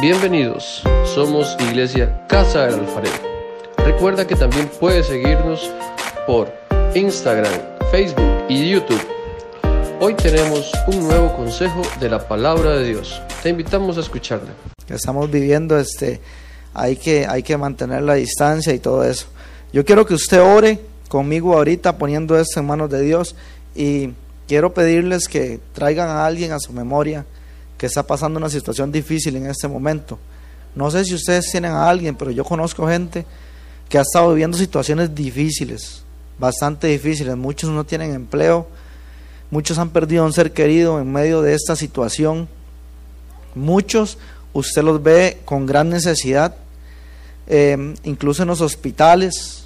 Bienvenidos, somos Iglesia Casa del Alfarero. Recuerda que también puedes seguirnos por Instagram, Facebook y YouTube. Hoy tenemos un nuevo consejo de la palabra de Dios. Te invitamos a escucharle. Estamos viviendo este hay que hay que mantener la distancia y todo eso. Yo quiero que usted ore conmigo ahorita poniendo esto en manos de Dios y quiero pedirles que traigan a alguien a su memoria que está pasando una situación difícil en este momento. No sé si ustedes tienen a alguien, pero yo conozco gente que ha estado viviendo situaciones difíciles, bastante difíciles. Muchos no tienen empleo, muchos han perdido a un ser querido en medio de esta situación. Muchos usted los ve con gran necesidad, eh, incluso en los hospitales,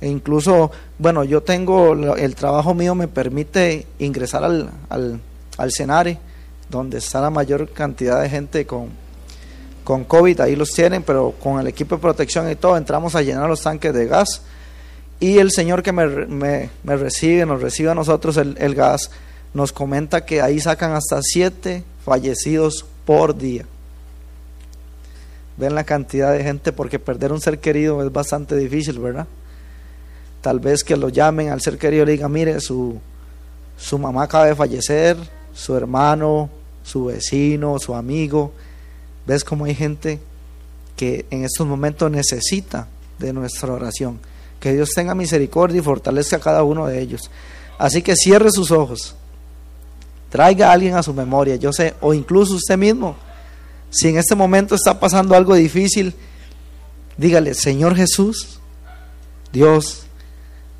e incluso, bueno, yo tengo, el trabajo mío me permite ingresar al, al, al Senare donde está la mayor cantidad de gente con, con COVID, ahí los tienen, pero con el equipo de protección y todo, entramos a llenar los tanques de gas. Y el señor que me, me, recibe, nos recibe a nosotros el, el, gas, nos comenta que ahí sacan hasta siete fallecidos por día. Ven la cantidad de gente, porque perder un ser querido es bastante difícil, ¿verdad? Tal vez que lo llamen al ser querido y le digan, mire, su, su mamá acaba de fallecer, su hermano, su vecino, su amigo. ¿Ves cómo hay gente que en estos momentos necesita de nuestra oración? Que Dios tenga misericordia y fortalezca a cada uno de ellos. Así que cierre sus ojos. Traiga a alguien a su memoria, yo sé, o incluso usted mismo. Si en este momento está pasando algo difícil, dígale, Señor Jesús, Dios,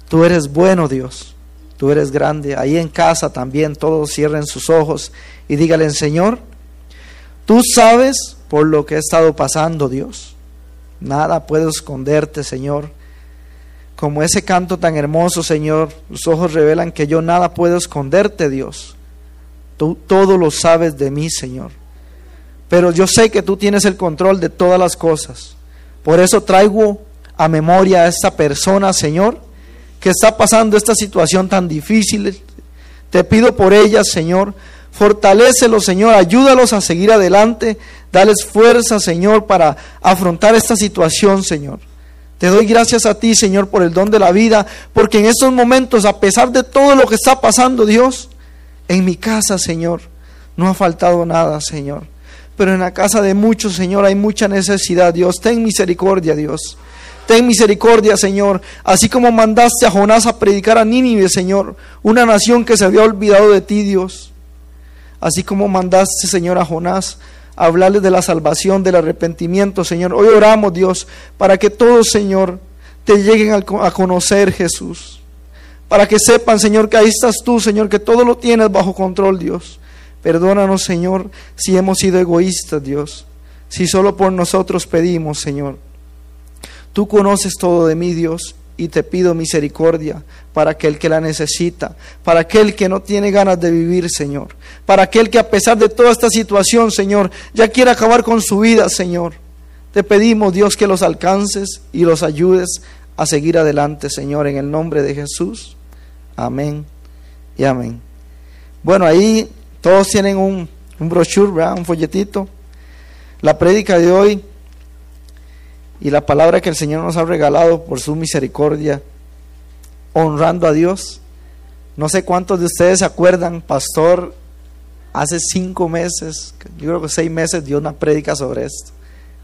tú eres bueno, Dios tú eres grande. Ahí en casa también todos cierren sus ojos y díganle, Señor, tú sabes por lo que he estado pasando, Dios. Nada puedo esconderte, Señor. Como ese canto tan hermoso, Señor, los ojos revelan que yo nada puedo esconderte, Dios. Tú todo lo sabes de mí, Señor. Pero yo sé que tú tienes el control de todas las cosas. Por eso traigo a memoria a esta persona, Señor, que está pasando esta situación tan difícil. Te pido por ellas, Señor. Fortalécelos, Señor. Ayúdalos a seguir adelante. Dales fuerza, Señor, para afrontar esta situación, Señor. Te doy gracias a ti, Señor, por el don de la vida, porque en estos momentos, a pesar de todo lo que está pasando, Dios, en mi casa, Señor, no ha faltado nada, Señor. Pero en la casa de muchos, Señor, hay mucha necesidad, Dios. Ten misericordia, Dios. Ten misericordia, Señor, así como mandaste a Jonás a predicar a Nínive, Señor, una nación que se había olvidado de ti, Dios. Así como mandaste, Señor, a Jonás a hablarles de la salvación, del arrepentimiento, Señor. Hoy oramos, Dios, para que todos, Señor, te lleguen a conocer, Jesús. Para que sepan, Señor, que ahí estás tú, Señor, que todo lo tienes bajo control, Dios. Perdónanos, Señor, si hemos sido egoístas, Dios. Si solo por nosotros pedimos, Señor. Tú conoces todo de mí, Dios, y te pido misericordia para aquel que la necesita, para aquel que no tiene ganas de vivir, Señor, para aquel que a pesar de toda esta situación, Señor, ya quiere acabar con su vida, Señor. Te pedimos, Dios, que los alcances y los ayudes a seguir adelante, Señor, en el nombre de Jesús. Amén y amén. Bueno, ahí todos tienen un, un brochure, un folletito. La prédica de hoy y la palabra que el Señor nos ha regalado por su misericordia, honrando a Dios. No sé cuántos de ustedes se acuerdan, pastor, hace cinco meses, yo creo que seis meses dio una prédica sobre esto.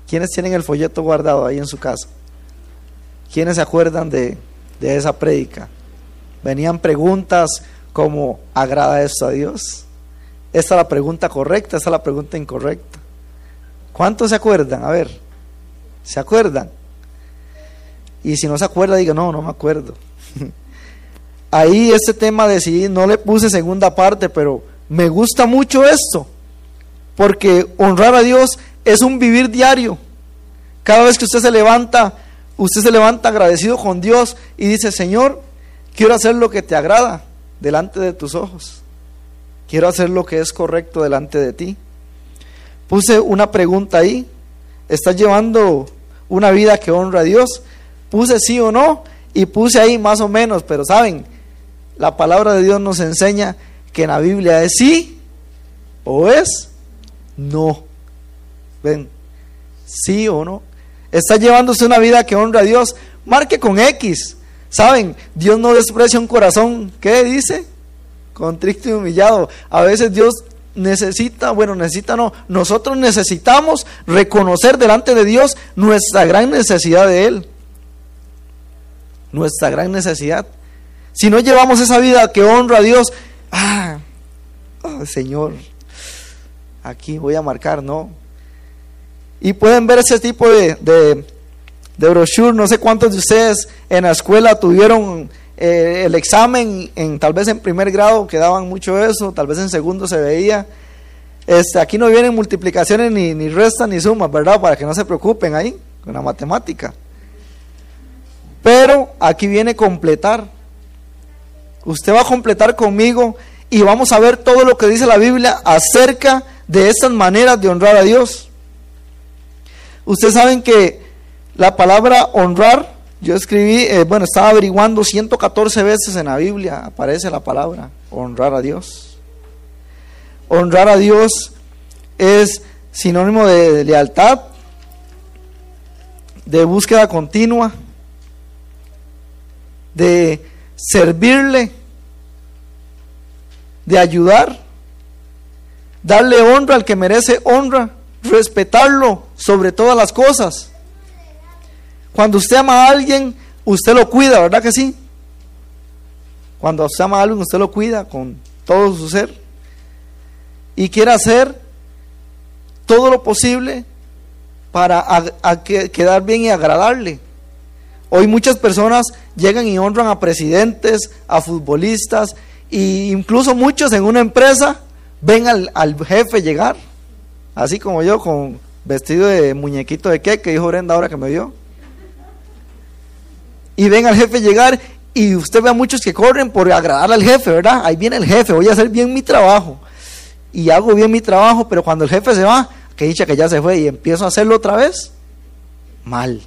¿Quiénes tienen el folleto guardado ahí en su casa? ¿Quiénes se acuerdan de, de esa prédica? Venían preguntas como, ¿agrada esto a Dios? Esta es la pregunta correcta, esta es la pregunta incorrecta. ¿Cuántos se acuerdan? A ver. ¿Se acuerdan? Y si no se acuerda, diga, no, no me acuerdo. Ahí este tema decidí, no le puse segunda parte, pero me gusta mucho esto, porque honrar a Dios es un vivir diario. Cada vez que usted se levanta, usted se levanta agradecido con Dios y dice, Señor, quiero hacer lo que te agrada delante de tus ojos. Quiero hacer lo que es correcto delante de ti. Puse una pregunta ahí, ¿Estás llevando una vida que honra a Dios? Puse sí o no y puse ahí más o menos, pero saben, la palabra de Dios nos enseña que en la Biblia es sí o es no. Ven, ¿Sí o no? Está llevándose una vida que honra a Dios. Marque con X. ¿Saben? Dios no desprecia un corazón. ¿Qué dice? Contrito y humillado. A veces Dios necesita, bueno, necesita no, nosotros necesitamos reconocer delante de Dios nuestra gran necesidad de Él. Nuestra gran necesidad. Si no llevamos esa vida que honra a Dios, ah, oh, Señor, aquí voy a marcar, no. Y pueden ver ese tipo de, de, de brochure, no sé cuántos de ustedes en la escuela tuvieron eh, el examen, en, tal vez en primer grado quedaban mucho eso, tal vez en segundo se veía. Este, aquí no vienen multiplicaciones ni, ni restas ni sumas, ¿verdad? Para que no se preocupen ahí con la matemática. Pero aquí viene completar. Usted va a completar conmigo y vamos a ver todo lo que dice la Biblia acerca de estas maneras de honrar a Dios. Ustedes saben que la palabra honrar, yo escribí, eh, bueno, estaba averiguando 114 veces en la Biblia, aparece la palabra honrar a Dios. Honrar a Dios es sinónimo de lealtad, de búsqueda continua, de servirle, de ayudar, darle honra al que merece honra, respetarlo sobre todas las cosas. Cuando usted ama a alguien, usted lo cuida, ¿verdad que sí? Cuando usted ama a alguien, usted lo cuida con todo su ser. Y quiere hacer todo lo posible para quedar bien y agradarle. Hoy muchas personas llegan y honran a presidentes, a futbolistas, e incluso muchos en una empresa ven al, al jefe llegar, así como yo, con vestido de muñequito de qué, que dijo Brenda ahora que me vio. Y ven al jefe llegar y usted ve a muchos que corren por agradar al jefe, ¿verdad? Ahí viene el jefe, voy a hacer bien mi trabajo. Y hago bien mi trabajo, pero cuando el jefe se va, que dicha que ya se fue y empiezo a hacerlo otra vez, mal.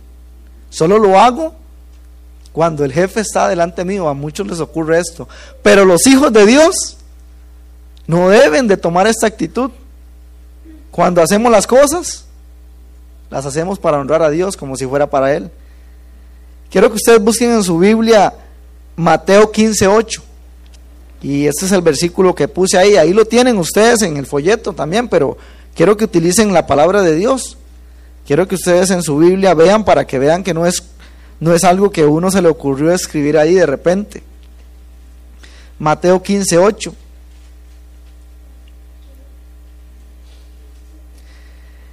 Solo lo hago cuando el jefe está delante mío. A muchos les ocurre esto. Pero los hijos de Dios no deben de tomar esta actitud. Cuando hacemos las cosas, las hacemos para honrar a Dios como si fuera para Él. Quiero que ustedes busquen en su Biblia Mateo 15:8. Y este es el versículo que puse ahí. Ahí lo tienen ustedes en el folleto también, pero quiero que utilicen la palabra de Dios. Quiero que ustedes en su Biblia vean para que vean que no es, no es algo que uno se le ocurrió escribir ahí de repente. Mateo 15:8.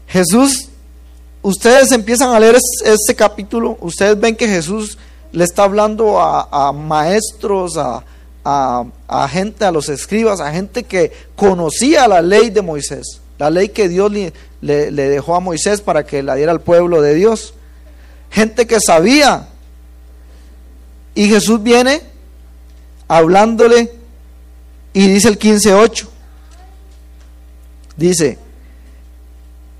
Jesús, ustedes empiezan a leer este capítulo, ustedes ven que Jesús le está hablando a, maestros, a, gente, a los escribas, a gente que conocía la ley de Moisés, la ley que Dios le, dejó a Moisés para que la diera al pueblo de Dios. Gente que sabía. Y Jesús viene hablándole y dice el 15.8. Dice,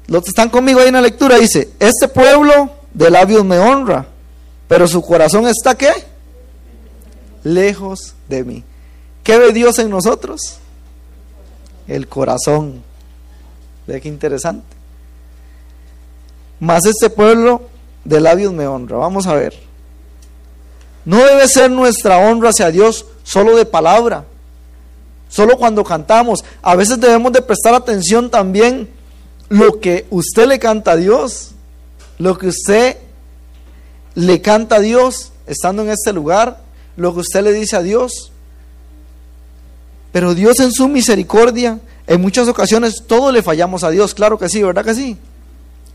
los que están conmigo ahí en la lectura, dice, este pueblo de labios me honra, pero su corazón está qué? Lejos de mí. ¿Qué ve Dios en nosotros? El corazón. Ve qué interesante. Más este pueblo de labios me honra. Vamos a ver. No debe ser nuestra honra hacia Dios solo de palabra, solo cuando cantamos. A veces debemos de prestar atención también lo que usted le canta a Dios, lo que usted le canta a Dios estando en este lugar, lo que usted le dice a Dios. Pero Dios en su misericordia, en muchas ocasiones todos le fallamos a Dios, claro que sí, ¿verdad que sí?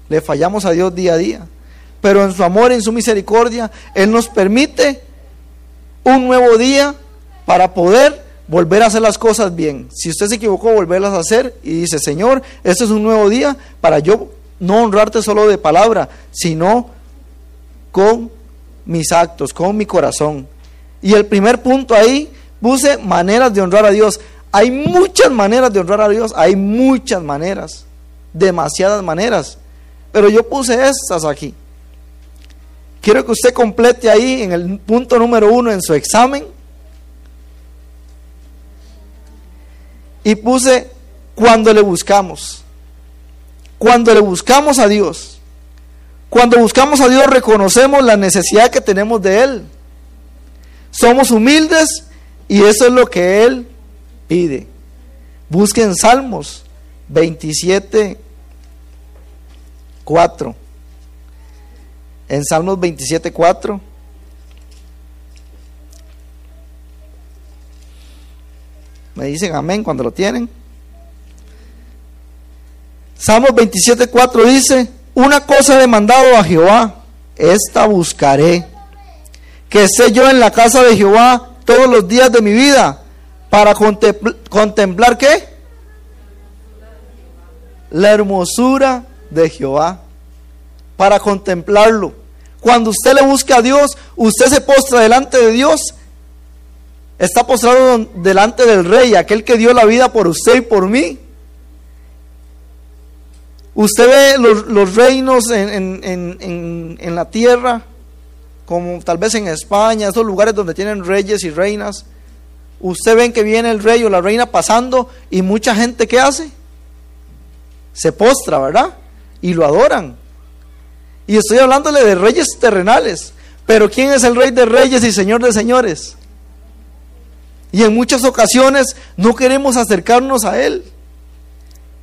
Le fallamos a Dios día a día. Pero en su amor, en su misericordia, Él nos permite un nuevo día para poder volver a hacer las cosas bien. Si usted se equivocó, volverlas a hacer y dice, Señor, este es un nuevo día para yo no honrarte solo de palabra, sino con mis actos, con mi corazón. Y el primer punto ahí puse maneras de honrar a Dios. Hay muchas maneras de honrar a Dios, hay muchas maneras, demasiadas maneras. Pero yo puse estas aquí. Quiero que usted complete ahí en el punto número uno en su examen y puse cuando le buscamos. Cuando le buscamos a Dios. Cuando buscamos a Dios reconocemos la necesidad que tenemos de Él. Somos humildes y eso es lo que Él pide. Busquen Salmos 27, 4. En Salmos 27, 4. Me dicen amén cuando lo tienen. Salmos 27, 4 dice, una cosa he demandado a Jehová, esta buscaré, que esté yo en la casa de Jehová todos los días de mi vida, para contemplar qué? La hermosura de Jehová, para contemplarlo. Cuando usted le busca a Dios, usted se postra delante de Dios, está postrado delante del Rey, aquel que dio la vida por usted y por mí. Usted ve los, reinos en, la tierra, como tal vez en España, esos lugares donde tienen reyes y reinas. Usted ve que viene el rey o la reina pasando y mucha gente ¿qué hace? Se postra, ¿verdad? Y lo adoran. Y estoy hablándole de reyes terrenales. Pero ¿quién es el rey de reyes y señor de señores? Y en muchas ocasiones no queremos acercarnos a Él.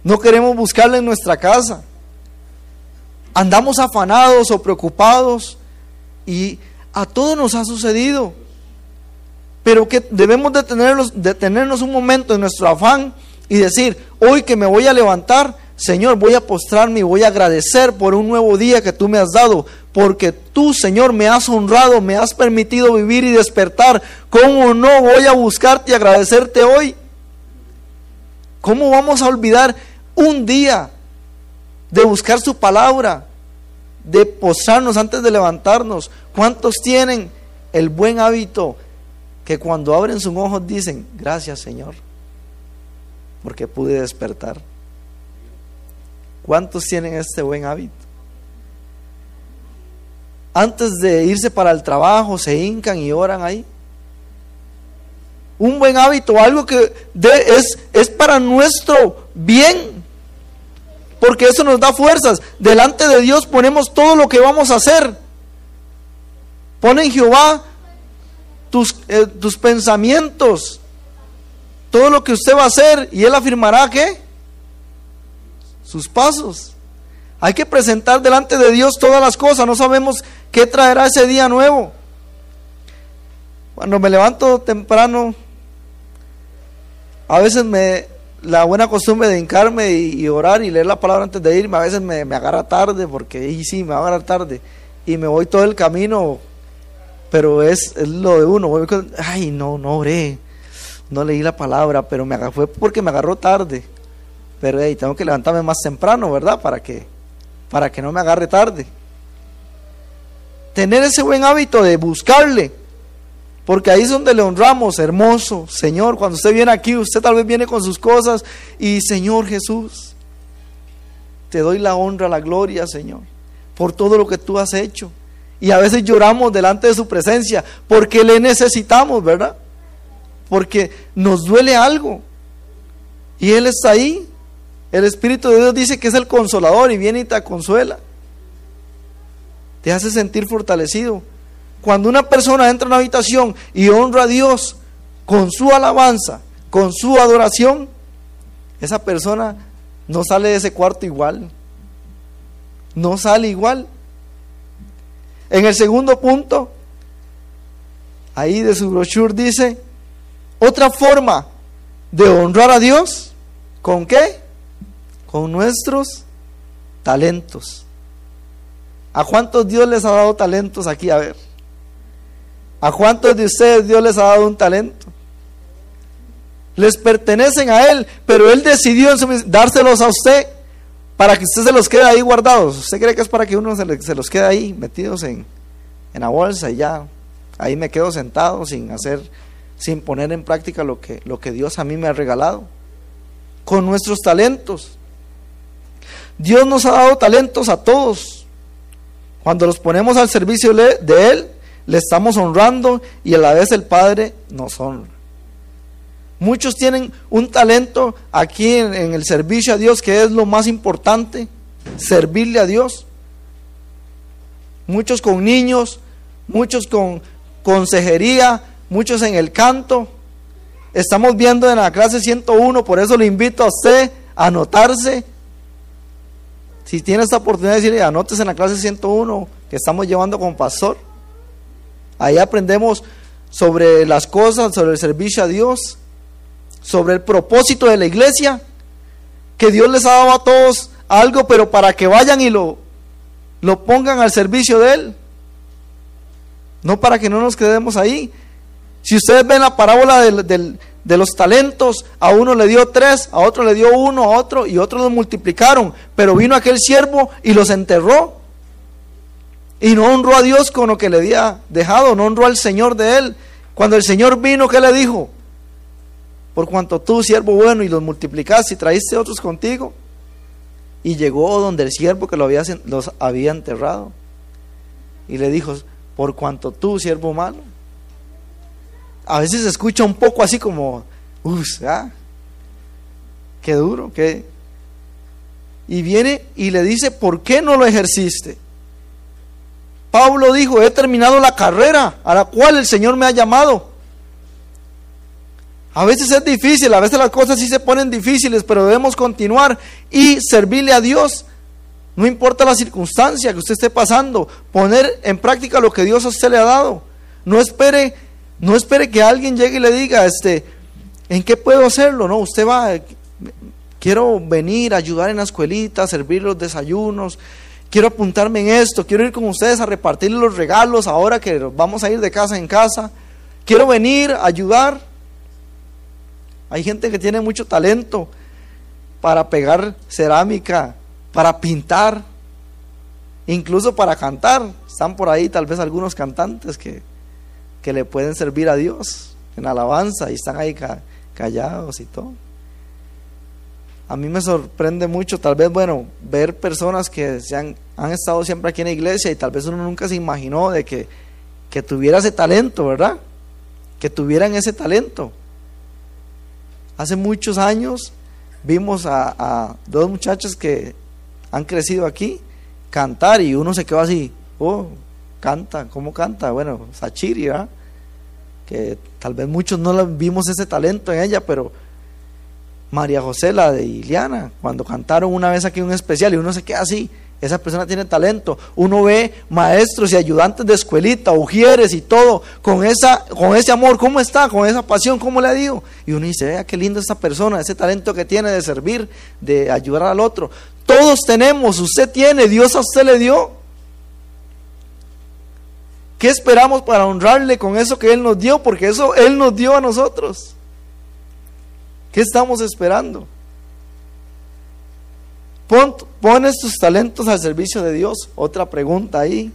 No queremos buscarle en nuestra casa. Andamos afanados o preocupados y a todos nos ha sucedido. Pero que debemos detenernos, detenernos un momento en nuestro afán y decir, hoy que me voy a levantar, Señor, voy a postrarme y voy a agradecer por un nuevo día que tú me has dado, porque tú, Señor, me has honrado, me has permitido vivir y despertar. ¿Cómo no voy a buscarte y agradecerte hoy? ¿Cómo vamos a olvidar un día de buscar su palabra, de posarnos antes de levantarnos. ¿Cuántos tienen el buen hábito que cuando abren sus ojos dicen, gracias Señor, porque pude despertar? ¿Cuántos tienen este buen hábito? Antes de irse para el trabajo, se hincan y oran ahí. Un buen hábito, algo que es, es para nuestro bien porque eso nos da fuerzas. Delante de Dios ponemos todo lo que vamos a hacer. Pone en Jehová tus, eh, tus pensamientos, todo lo que usted va a hacer y Él afirmará que sus pasos. Hay que presentar delante de Dios todas las cosas, no sabemos qué traerá ese día nuevo. Cuando me levanto temprano, a veces me, la buena costumbre de hincarme y, orar y leer la palabra antes de irme, a veces me, agarra tarde, porque sí, me va a agarrar tarde, y me voy todo el camino, pero es, lo de uno, ay, no, no oré, no leí la palabra, pero me fue porque me agarró tarde, pero hey, tengo que levantarme más temprano, ¿verdad? Para que, para que no me agarre tarde. Tener ese buen hábito de buscarle, porque ahí es donde le honramos, hermoso Señor. Cuando usted viene aquí, usted tal vez viene con sus cosas y Señor Jesús, te doy la honra, la gloria, Señor, por todo lo que tú has hecho. Y a veces lloramos delante de su presencia porque le necesitamos, ¿verdad? Porque nos duele algo. Y Él está ahí. El Espíritu de Dios dice que es el consolador y viene y te consuela. Te hace sentir fortalecido. Cuando una persona entra en una habitación y honra a Dios con su alabanza, con su adoración, esa persona no sale de ese cuarto igual. No sale igual. En el segundo punto, ahí de su brochure dice, otra forma de honrar a Dios, ¿con qué? Con nuestros talentos. ¿A cuántos Dios les ha dado talentos aquí? A ver. ¿A cuántos de ustedes Dios les ha dado un talento? Les pertenecen a Él, pero Él decidió dárselos a usted para que usted se los quede ahí guardados. ¿Usted cree que es para que uno se, los quede ahí metidos en, en la bolsa y ya? Ahí me quedo sentado sin hacer, sin poner en práctica lo que, lo que Dios a mí me ha regalado. Con nuestros talentos. Dios nos ha dado talentos a todos. Cuando los ponemos al servicio de Él, le estamos honrando y a la vez el Padre nos honra. Muchos tienen un talento aquí en, el servicio a Dios que es lo más importante, servirle a Dios. muchos con niños, muchos con consejería, muchos en el canto. Estamos viendo en la clase 101, por eso le invito a usted a anotarse. Si tiene esta oportunidad de decirle, anótese en la clase 101 que estamos llevando con pastor. Ahí aprendemos sobre las cosas, sobre el servicio a Dios, sobre el propósito de la iglesia, que Dios les ha dado a todos algo, pero para que vayan y lo, lo pongan al servicio de Él. No para que no nos quedemos ahí. Si ustedes ven la parábola de los talentos, a uno le dio tres, a otro le dio uno, a otro, y otros los multiplicaron. Pero vino aquel siervo y los enterró. Y no honró a Dios con lo que le había dejado, no honró al Señor de él. Cuando el Señor vino, ¿qué le dijo? Por cuanto tú, siervo bueno, y los multiplicaste y traíste otros contigo. Y llegó donde el siervo que lo había, los había enterrado. Y le dijo, por cuanto tú, siervo malo, a veces se escucha un poco así como, uff, qué duro, qué. Y viene y le dice, ¿por qué no lo ejerciste? Pablo dijo, he terminado la carrera a la cual el Señor me ha llamado. A veces es difícil, a veces las cosas sí se ponen difíciles, pero debemos continuar y servirle a Dios. No importa la circunstancia que usted esté pasando, poner en práctica lo que Dios a usted le ha dado. No espere no espere que alguien llegue y le diga, este, ¿en qué puedo hacerlo? No, usted va, quiero venir a ayudar en la escuelita, servir los desayunos, quiero apuntarme en esto, quiero ir con ustedes a repartir los regalos ahora que vamos a ir de casa en casa, quiero venir a ayudar. Hay gente que tiene mucho talento para pegar cerámica, para pintar, incluso para cantar. Están por ahí tal vez algunos cantantes que que le pueden servir a Dios en alabanza y están ahí callados y todo. A mí me sorprende mucho, tal vez, bueno, ver personas que se han, estado siempre aquí en la iglesia y tal vez uno nunca se imaginó de que, que tuviera ese talento, ¿verdad? Que tuvieran ese talento. Hace muchos años vimos a, a dos muchachas que han crecido aquí cantar y uno se quedó así, oh, canta, ¿cómo canta? Bueno, Sachiri, ¿verdad? Que tal vez muchos no vimos ese talento en ella, pero María José, la de Iliana, cuando cantaron una vez aquí un especial y uno se queda así, esa persona tiene talento. Uno ve maestros y ayudantes de escuelita, ujieres y todo, con, esa, con ese amor, ¿cómo está? Con esa pasión, ¿cómo le digo? Y uno dice, vea qué linda esta persona, ese talento que tiene de servir, de ayudar al otro. Todos tenemos, usted tiene, Dios a usted le dio. ¿Qué esperamos para honrarle con eso que Él nos dio? Porque eso Él nos dio a nosotros. ¿Qué estamos esperando? Pon, pones tus talentos al servicio de Dios. Otra pregunta ahí,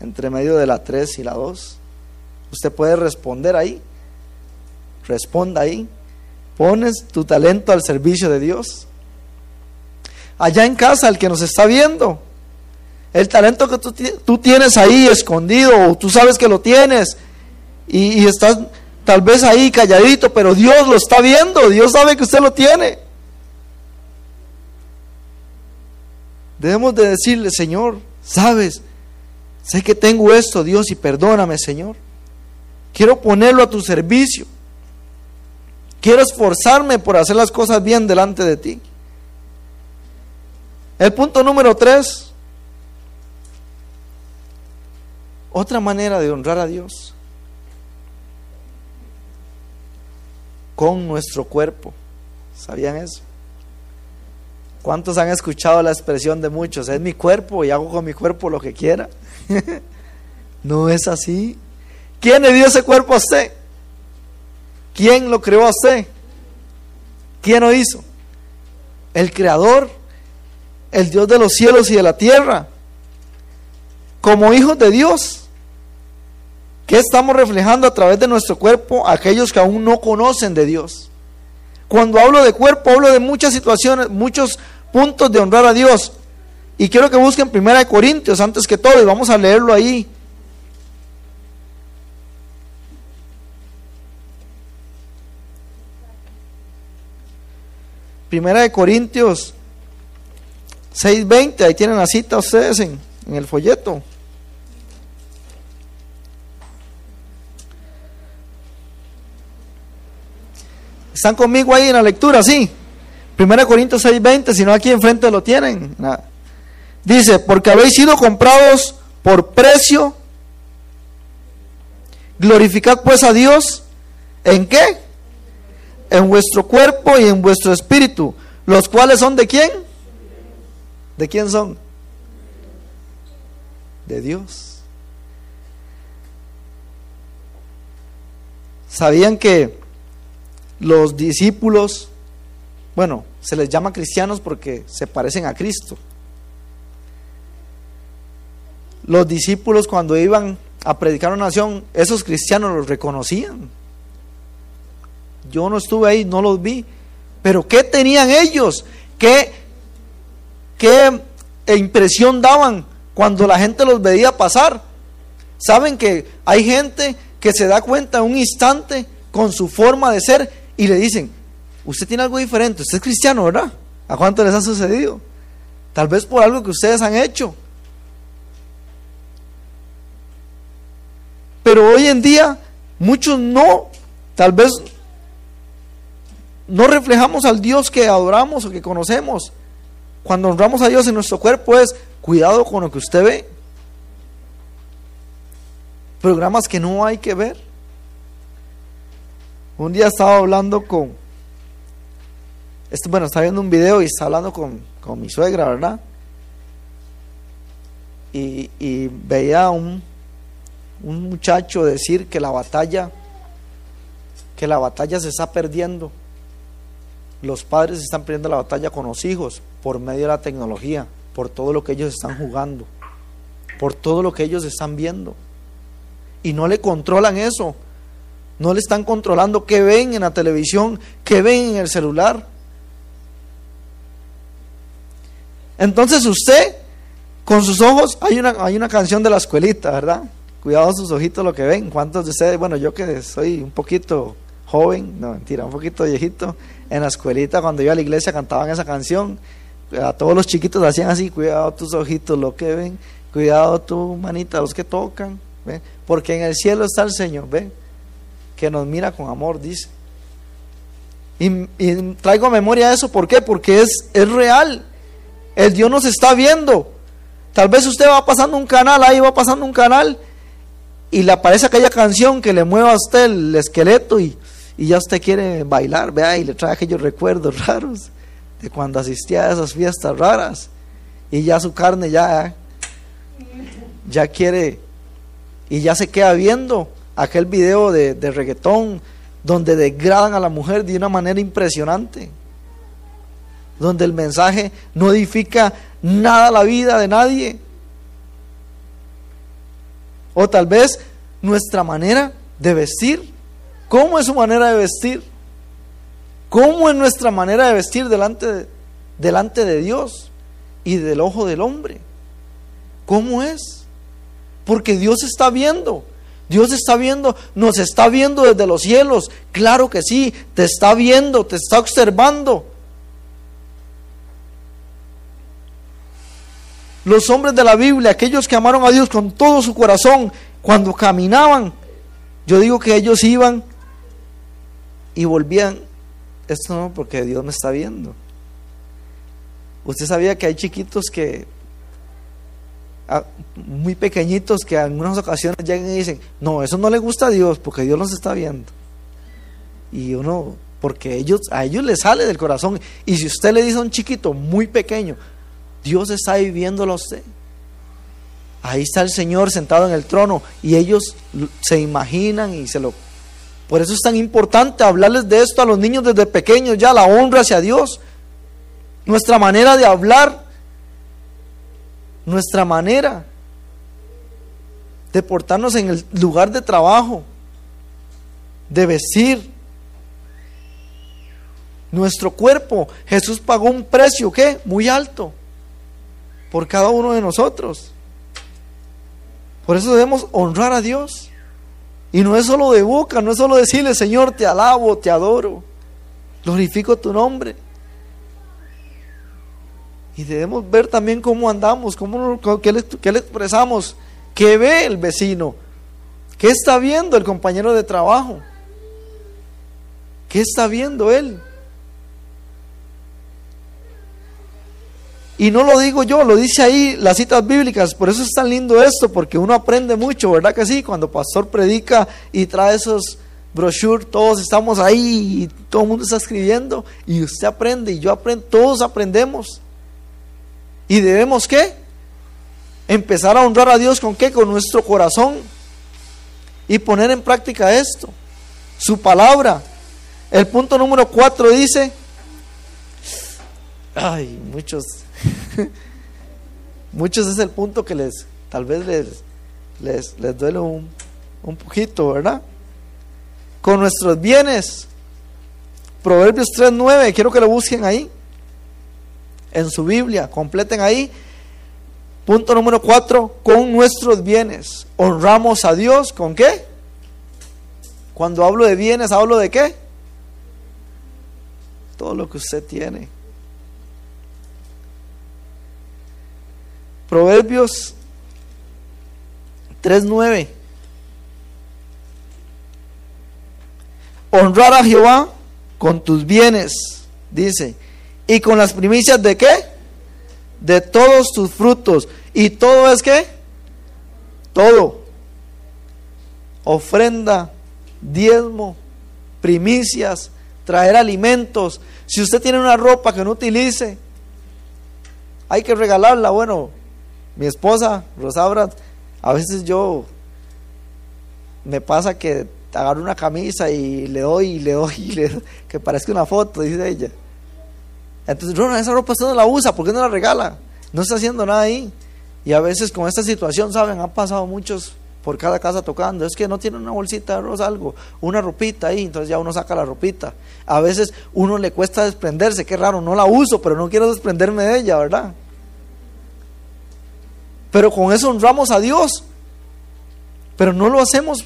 entre medio de la 3 y la 2. Usted puede responder ahí. Responda ahí. Pones tu talento al servicio de Dios. Allá en casa, el que nos está viendo, el talento que tú, tienes ahí escondido, o tú sabes que lo tienes, y, y estás tal vez ahí calladito, pero Dios lo está viendo, Dios sabe que usted lo tiene. Debemos de decirle, Señor, sabes, sé que tengo esto, Dios, y perdóname, Señor. Quiero ponerlo a tu servicio. Quiero esforzarme por hacer las cosas bien delante de ti. El punto número tres, Otra manera de honrar a Dios con nuestro cuerpo. ¿Sabían eso? ¿Cuántos han escuchado la expresión de muchos? Es mi cuerpo y hago con mi cuerpo lo que quiera. no es así. ¿Quién le dio ese cuerpo a usted? ¿Quién lo creó a usted? ¿Quién lo hizo? El creador, el Dios de los cielos y de la tierra. Como hijos de Dios, ¿Qué estamos reflejando a través de nuestro cuerpo a aquellos que aún no conocen de Dios? Cuando hablo de cuerpo, hablo de muchas situaciones, muchos puntos de honrar a Dios. Y quiero que busquen Primera de Corintios antes que todo, y vamos a leerlo ahí. Primera de Corintios 6:20, ahí tienen la cita ustedes en, en el folleto. ¿Están conmigo ahí en la lectura? Sí. 1 Corintios 6:20, si no aquí enfrente lo tienen. Dice, porque habéis sido comprados por precio. Glorificad pues a Dios. ¿En qué? En vuestro cuerpo y en vuestro espíritu. Los cuales son de quién? ¿De quién son? De Dios. ¿Sabían que los discípulos, bueno, se les llama cristianos porque se parecen a Cristo? Los discípulos cuando iban a predicar una nación, esos cristianos los reconocían. Yo no estuve ahí, no los vi. Pero ¿qué tenían ellos? ¿Qué, qué impresión daban cuando la gente los veía pasar? Saben que hay gente que se da cuenta en un instante con su forma de ser y le dicen, usted tiene algo diferente, usted es cristiano, ¿verdad? ¿A cuánto les ha sucedido? Tal vez por algo que ustedes han hecho. Pero hoy en día muchos no, tal vez no reflejamos al Dios que adoramos o que conocemos. Cuando honramos a Dios en nuestro cuerpo es cuidado con lo que usted ve. Programas que no hay que ver. Un día estaba hablando con, esto, bueno, estaba viendo un video y estaba hablando con, con mi suegra, ¿verdad? Y, veía un, un muchacho decir que la batalla, que la batalla se está perdiendo. Los padres están perdiendo la batalla con los hijos por medio de la tecnología, por todo lo que ellos están jugando, por todo lo que ellos están viendo. Y no le controlan eso. No le están controlando qué ven en la televisión, qué ven en el celular. Entonces usted, con sus ojos, hay una, hay una canción de la escuelita, ¿verdad? Cuidado sus ojitos lo que ven. ¿Cuántos de ustedes, bueno, yo que soy un poquito joven, no mentira, un poquito viejito, en la escuelita cuando iba a la iglesia cantaban esa canción. A todos los chiquitos hacían así, cuidado tus ojitos lo que ven, cuidado tu manita los que tocan, porque en el cielo está el Señor, ¿ven? Que nos mira con amor, dice. Y, traigo a memoria eso, ¿por qué? Porque es, es real. El Dios nos está viendo. Tal vez usted va pasando un canal, ahí va pasando un canal y le aparece aquella canción que le mueva a usted el esqueleto y, ya usted quiere bailar, vea, y le trae aquellos recuerdos raros de cuando asistía a esas fiestas raras y ya su carne ya, ya quiere y ya se queda viendo aquel video de, de reggaetón donde degradan a la mujer de una manera impresionante, donde el mensaje no edifica nada la vida de nadie o tal vez nuestra manera de vestir. ¿Cómo es su manera de vestir? ¿Cómo es nuestra manera de vestir delante de, delante de Dios y del ojo del hombre? ¿Cómo es? Porque Dios está viendo. Dios está viendo, nos está viendo desde los cielos. Claro que sí, te está viendo, te está observando. Los hombres de la Biblia, aquellos que amaron a Dios con todo su corazón, cuando caminaban, yo digo que ellos iban y volvían. Esto no, porque Dios me está viendo. Usted sabía que hay chiquitos que, muy pequeñitos, que en algunas ocasiones llegan y dicen, no, eso no le gusta a Dios, porque Dios nos está viendo. Y uno, porque ellos, a ellos les sale del corazón. Y si usted le dice a un chiquito muy pequeño, Dios está viviéndolo a usted. Ahí está el Señor sentado en el trono y ellos se imaginan y se lo... Por eso es tan importante hablarles de esto a los niños desde pequeños, ya la honra hacia Dios. Nuestra manera de hablar, nuestra manera de portarnos en el lugar de trabajo, de vestir, nuestro cuerpo. Jesús pagó un precio, ¿qué? Muy alto por cada uno de nosotros. Por eso debemos honrar a Dios. Y no es solo de boca, no es solo decirle, Señor, te alabo, te adoro, glorifico tu nombre. Y debemos ver también cómo andamos, cómo, qué, le, qué le expresamos, qué ve el vecino, qué está viendo el compañero de trabajo. ¿Qué está viendo él? Y no lo digo yo, lo dice ahí las citas bíblicas. Por eso es tan lindo esto, porque uno aprende mucho, ¿verdad que sí? Cuando pastor predica y trae esos brochures, todos estamos ahí y todo el mundo está escribiendo y usted aprende y yo aprendo, todos aprendemos. ¿Y debemos qué? Empezar a honrar a Dios con qué? Con nuestro corazón y poner en práctica esto, su palabra. El punto número cuatro dice, ay, muchos Muchos es el punto que les, tal vez les, les, les duele un, un poquito, ¿verdad? Con nuestros bienes. Proverbios 3.9, quiero que lo busquen ahí, en su Biblia, completen ahí. Punto número 4, con nuestros bienes. Honramos a Dios, ¿con qué? Cuando hablo de bienes, hablo de qué? Todo lo que usted tiene. Proverbios 3.9. Honrar a Jehová con tus bienes, dice, y con las primicias de qué? De todos tus frutos. ¿Y todo es qué? Todo. Ofrenda, diezmo, primicias, traer alimentos. Si usted tiene una ropa que no utilice, hay que regalarla. Bueno, mi esposa, Rosabra, a veces yo me pasa que agarro una camisa y le doy y le doy y le que parezca una foto, dice ella. Entonces, Rona, esa ropa usted no la usa, ¿por qué no la regala? No está haciendo nada ahí. Y a veces con esta situación, ¿saben? Han pasado muchos por cada casa tocando. Es que no tiene una bolsita de arroz, algo, una ropita ahí, entonces ya uno saca la ropita. A veces uno le cuesta desprenderse, qué raro, no la uso, pero no quiero desprenderme de ella, ¿verdad? Pero con eso honramos a Dios. Pero no lo hacemos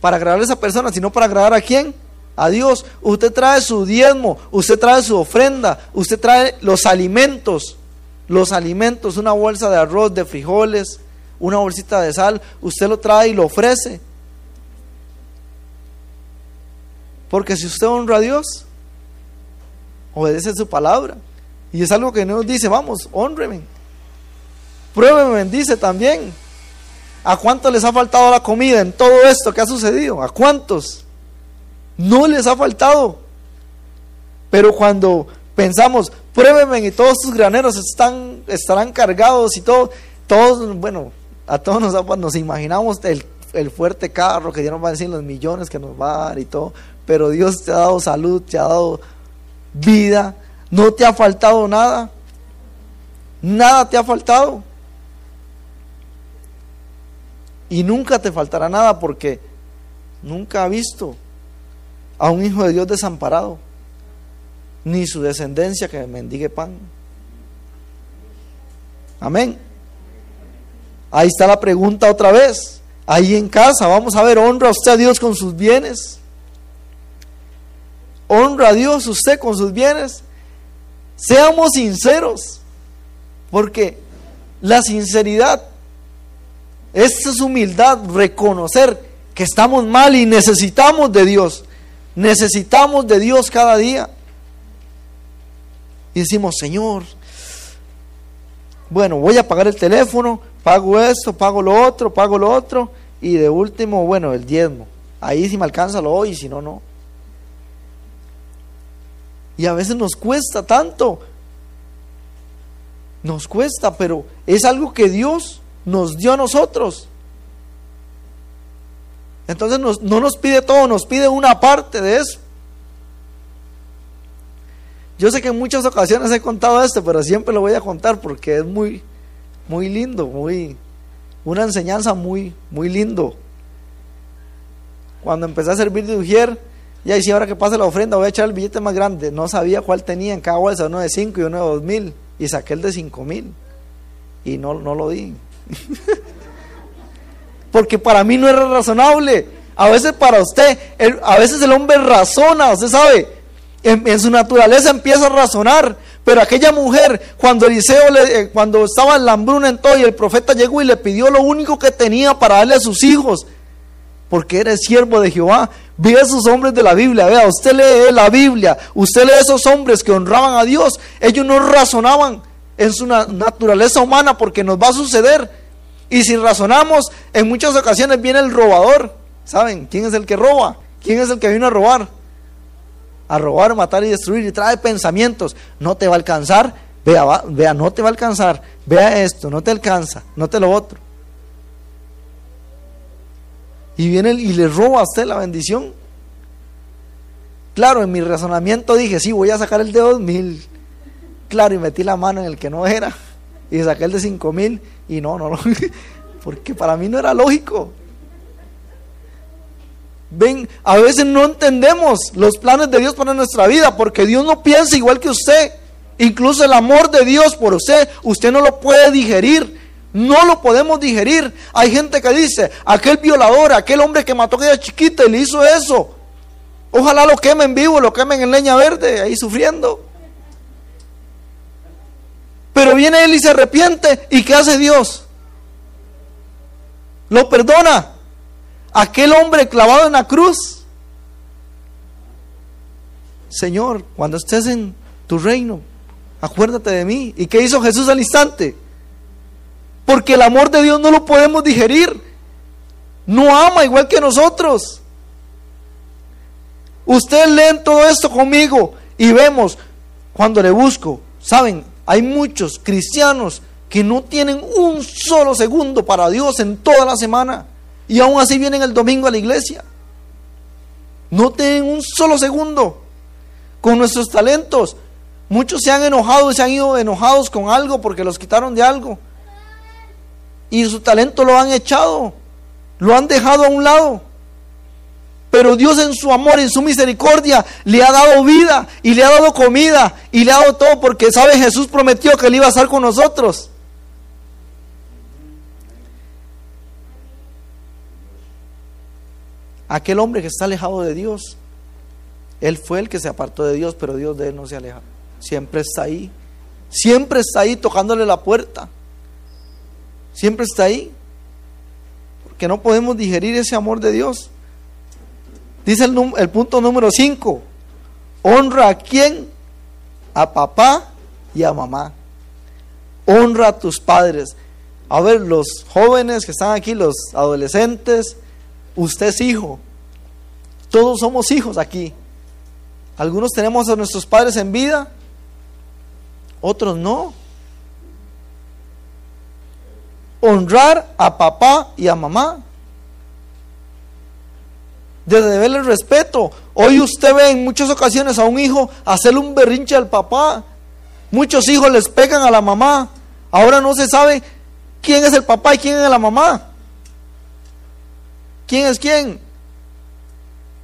para agradar a esa persona, sino para agradar a quién? A Dios. Usted trae su diezmo, usted trae su ofrenda, usted trae los alimentos. Los alimentos, una bolsa de arroz, de frijoles, una bolsita de sal, usted lo trae y lo ofrece. Porque si usted honra a Dios, obedece su palabra. Y es algo que nos dice, vamos, honreme. Pruébeme, dice también. ¿A cuántos les ha faltado la comida en todo esto que ha sucedido? ¿A cuántos? No les ha faltado. Pero cuando pensamos, pruébeme y todos sus graneros están, estarán cargados y todo, todos, bueno, a todos nos, nos imaginamos el, el, fuerte carro que Dios nos va a decir, los millones que nos va a dar y todo, pero Dios te ha dado salud, te ha dado vida, no te ha faltado nada, nada te ha faltado. Y nunca te faltará nada porque nunca ha visto a un hijo de Dios desamparado, ni su descendencia que mendigue pan. Amén. Ahí está la pregunta otra vez. Ahí en casa, vamos a ver, honra usted a Dios con sus bienes. Honra a Dios usted con sus bienes. Seamos sinceros, porque la sinceridad esa es humildad, reconocer que estamos mal y necesitamos de Dios. Necesitamos de Dios cada día. Y decimos, Señor, bueno, voy a pagar el teléfono, pago esto, pago lo otro, pago lo otro, y de último, bueno, el diezmo. Ahí si me alcanza lo doy y si no, no. Y a veces nos cuesta tanto. Nos cuesta, pero es algo que Dios nos dio a nosotros. Entonces no nos pide todo, nos pide una parte de eso. Yo sé que en muchas ocasiones he contado esto, pero siempre lo voy a contar porque es muy, muy lindo, muy, una enseñanza muy, muy lindo. Cuando empecé a servir de ujier, ya decía ahora que pase la ofrenda voy a echar el billete más grande. No sabía cuál tenía en cada bolsa, uno de 5 y uno de 2 mil. Y saqué el de 5 mil. Y no, no lo di. Porque para mí no era razonable. A veces para usted, a veces el hombre razona, usted sabe, en, su naturaleza empieza a razonar. Pero aquella mujer, cuando Eliseo, le, eh, cuando estaba en la hambruna en todo y el profeta llegó y le pidió lo único que tenía para darle a sus hijos, porque eres siervo de Jehová. Ve a esos hombres de la Biblia, vea, usted lee la Biblia, usted lee esos hombres que honraban a Dios. Ellos no razonaban en su naturaleza humana porque nos va a suceder. Y si razonamos, en muchas ocasiones viene el robador. ¿Saben quién es el que roba? ¿Quién es el que vino a robar? A robar, matar y destruir y trae pensamientos. No te va a alcanzar, vea, vea, no te va a alcanzar. Vea esto, no te alcanza, no te lo otro. Y viene y le roba a usted la bendición. Claro, en mi razonamiento dije, sí, voy a sacar el de dos mil. Claro, y metí la mano en el que no era. Y saqué el de cinco mil. Y no, no, no. Porque para mí no era lógico. Ven, a veces no entendemos los planes de Dios para nuestra vida. Porque Dios no piensa igual que usted. Incluso el amor de Dios por usted, usted no lo puede digerir. No lo podemos digerir. Hay gente que dice, aquel violador, aquel hombre que mató a aquella chiquita y le hizo eso. Ojalá lo quemen vivo, lo quemen en leña verde, ahí sufriendo. Viene él y se arrepiente. ¿Y qué hace Dios? Lo perdona. Aquel hombre clavado en la cruz. Señor, cuando estés en tu reino, acuérdate de mí. ¿Y qué hizo Jesús al instante? Porque el amor de Dios no lo podemos digerir. No ama igual que nosotros. Ustedes leen todo esto conmigo y vemos cuando le busco. Saben, hay muchos cristianos que no tienen un solo segundo para Dios en toda la semana y aún así vienen el domingo a la iglesia. No tienen un solo segundo con nuestros talentos. Muchos se han enojado y se han ido enojados con algo porque los quitaron de algo y su talento lo han echado, lo han dejado a un lado. Pero Dios en su amor, en su misericordia, le ha dado vida y le ha dado comida y le ha dado todo porque, ¿sabe? Jesús prometió que él iba a estar con nosotros. Aquel hombre que está alejado de Dios, él fue el que se apartó de Dios, pero Dios de él no se aleja. Siempre está ahí. Siempre está ahí tocándole la puerta siempre está ahí. Porque no podemos digerir ese amor de Dios. Dice el, punto número 5. Honra a quién? A papá y a mamá. Honra a tus padres. A ver, los jóvenes que están aquí, los adolescentes, usted es hijo. Todos somos hijos aquí. Algunos tenemos a nuestros padres en vida, otros no honrar a papá y a mamá. De deberle respeto. Hoy usted ve en muchas ocasiones a un hijo hacerle un berrinche al papá. Muchos hijos les pegan a la mamá. Ahora no se sabe quién es el papá y quién es la mamá. ¿Quién es quién?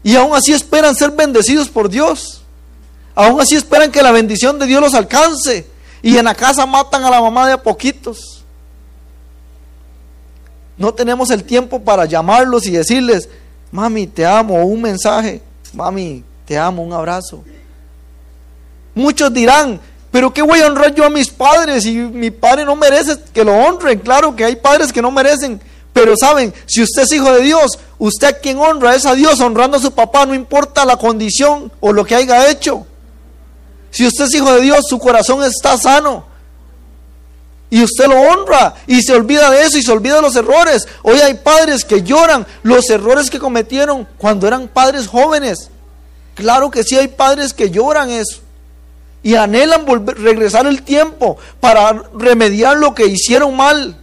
Y aún así esperan ser bendecidos por Dios. Aún así esperan que la bendición de Dios los alcance. Y en la casa matan a la mamá de a poquitos. No tenemos el tiempo para llamarlos y decirles, mami, te amo, un mensaje, mami, te amo, un abrazo. Muchos dirán, pero ¿qué voy a honrar yo a mis padres si mi padre no merece que lo honren? Claro que hay padres que no merecen, pero saben, si usted es hijo de Dios, usted a quien honra es a Dios, honrando a su papá, no importa la condición o lo que haya hecho. Si usted es hijo de Dios, su corazón está sano. Y usted lo honra y se olvida de eso y se olvida de los errores. Hoy hay padres que lloran los errores que cometieron cuando eran padres jóvenes. Claro que sí hay padres que lloran eso. Y anhelan volver, regresar el tiempo para remediar lo que hicieron mal.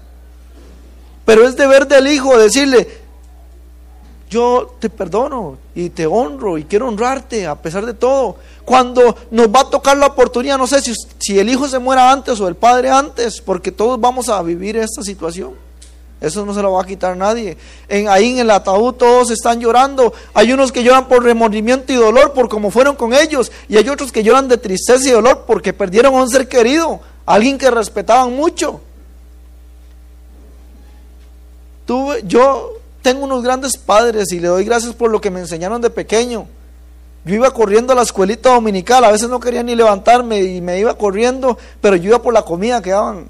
Pero es deber del hijo decirle, yo te perdono y te honro y quiero honrarte a pesar de todo cuando nos va a tocar la oportunidad, no sé si, si el hijo se muera antes o el padre antes, porque todos vamos a vivir esta situación. Eso no se lo va a quitar nadie. En, ahí en el ataúd todos están llorando. Hay unos que lloran por remordimiento y dolor por cómo fueron con ellos. Y hay otros que lloran de tristeza y dolor porque perdieron a un ser querido, alguien que respetaban mucho. Tuve, yo tengo unos grandes padres y le doy gracias por lo que me enseñaron de pequeño. Yo iba corriendo a la escuelita dominical, a veces no quería ni levantarme y me iba corriendo, pero yo iba por la comida que daban.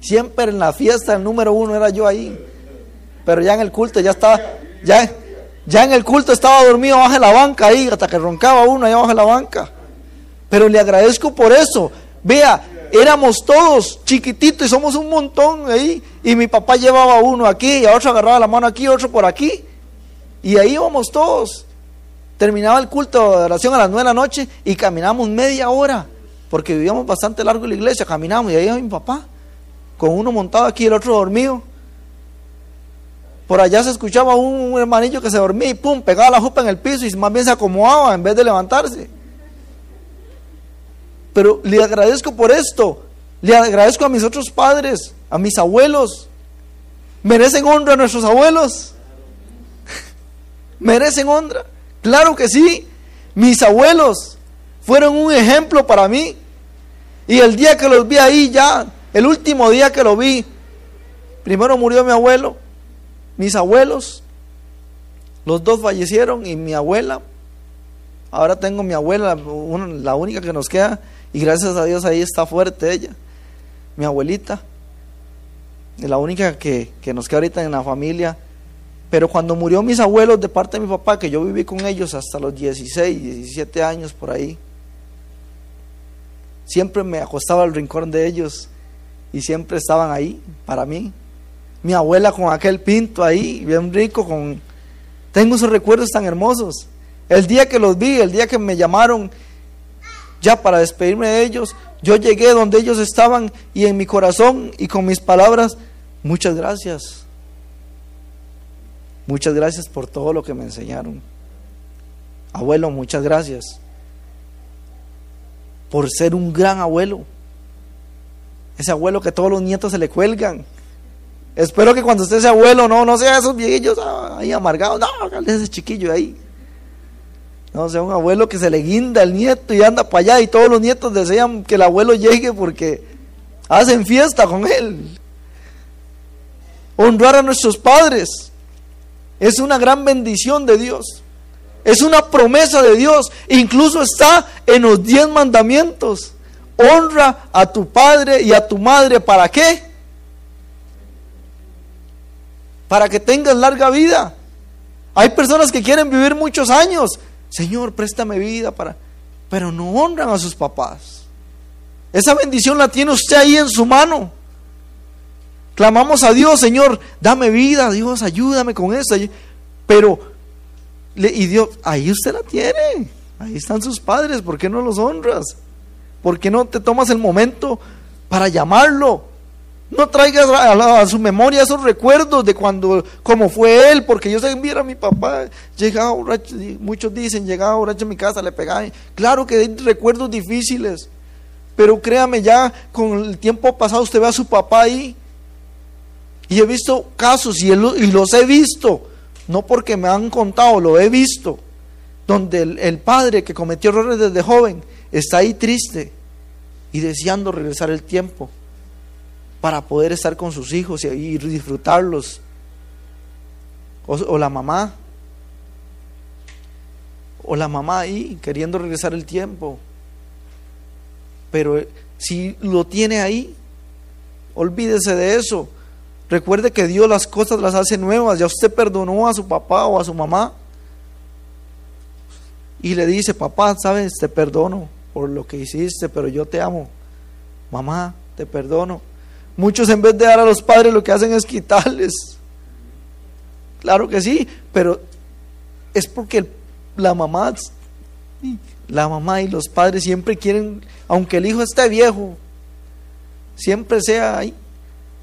Siempre en la fiesta el número uno era yo ahí. pero ya en el culto ya estaba, ya, ya en el culto estaba dormido abajo de la banca ahí, hasta que roncaba uno ahí abajo de la banca. Pero le agradezco por eso. Vea, éramos todos chiquititos y somos un montón ahí. Y mi papá llevaba uno aquí, y a otro agarraba la mano aquí, otro por aquí. Y ahí íbamos todos. Terminaba el culto de oración a las nueve de la noche y caminamos media hora, porque vivíamos bastante largo en la iglesia, caminamos y ahí iba mi papá, con uno montado aquí y el otro dormido. Por allá se escuchaba un, hermanillo que se dormía y pum, pegaba la jupa en el piso y más bien se acomodaba en vez de levantarse. Pero le agradezco por esto. Le agradezco a mis otros padres, a mis abuelos. ¿Merecen honra a nuestros abuelos? ¿Merecen honra? Claro que sí. Mis abuelos fueron un ejemplo para mí. Y el día que los vi ahí ya, el último día que lo vi, primero murió mi abuelo, mis abuelos, los dos fallecieron y mi abuela, ahora tengo mi abuela, la única que nos queda, y gracias a Dios ahí está fuerte ella, mi abuelita, la única que, que nos queda ahorita en la familia. Pero cuando murió mis abuelos de parte de mi papá, que yo viví con ellos hasta los 16, 17 años por ahí, siempre me acostaba al rincón de ellos y siempre estaban ahí para mí. Mi abuela con aquel pinto ahí, bien rico, con... Tengo esos recuerdos tan hermosos. El día que los vi, el día que me llamaron ya para despedirme de ellos, yo llegué donde ellos estaban y en mi corazón y con mis palabras, muchas gracias. Muchas gracias por todo lo que me enseñaron. Abuelo, muchas gracias por ser un gran abuelo. Ese abuelo que todos los nietos se le cuelgan. Espero que cuando usted sea abuelo, no, no sea esos viejillos ah, ahí amargados, no, ese chiquillo ahí. No, sea un abuelo que se le guinda el nieto y anda para allá y todos los nietos desean que el abuelo llegue porque hacen fiesta con él. Honrar a nuestros padres es una gran bendición de Dios. Es una promesa de Dios. Incluso está en los diez mandamientos. Honra a tu padre y a tu madre. ¿Para qué? Para que tengas larga vida. Hay personas que quieren vivir muchos años, Señor, préstame vida para... Pero no honran a sus papás. Esa bendición la tiene usted ahí en su mano. Clamamos a Dios, Señor, dame vida, Dios, ayúdame con eso. Pero, y Dios, ahí usted la tiene. Ahí están sus padres, ¿por qué no los honras? ¿Por qué no te tomas el momento para llamarlo? No traigas a, su memoria esos recuerdos de cuando, como fue él, porque yo sé, mira, mi papá llegaba muchos dicen, llegaba borracho a mi casa, le pegaba. Claro que hay recuerdos difíciles, pero créame, ya con el tiempo pasado usted ve a su papá ahí. Y he visto casos y, y los he visto, no porque me han contado, lo he visto, donde el padre que cometió errores desde joven está ahí triste y deseando regresar el tiempo para poder estar con sus hijos y, disfrutarlos. O, la mamá, o la mamá ahí queriendo regresar el tiempo. Pero eh, si lo tiene ahí, olvídese de eso. Recuerde que Dios las cosas las hace nuevas. Ya usted perdonó a su papá o a su mamá. Y le dice, papá, sabes, te perdono por lo que hiciste, pero yo te amo. Mamá, te perdono. Muchos en vez de dar a los padres lo que hacen es quitarles. Claro que sí, pero es porque la mamá, la mamá y los padres siempre quieren, aunque el hijo esté viejo, siempre sea ahí,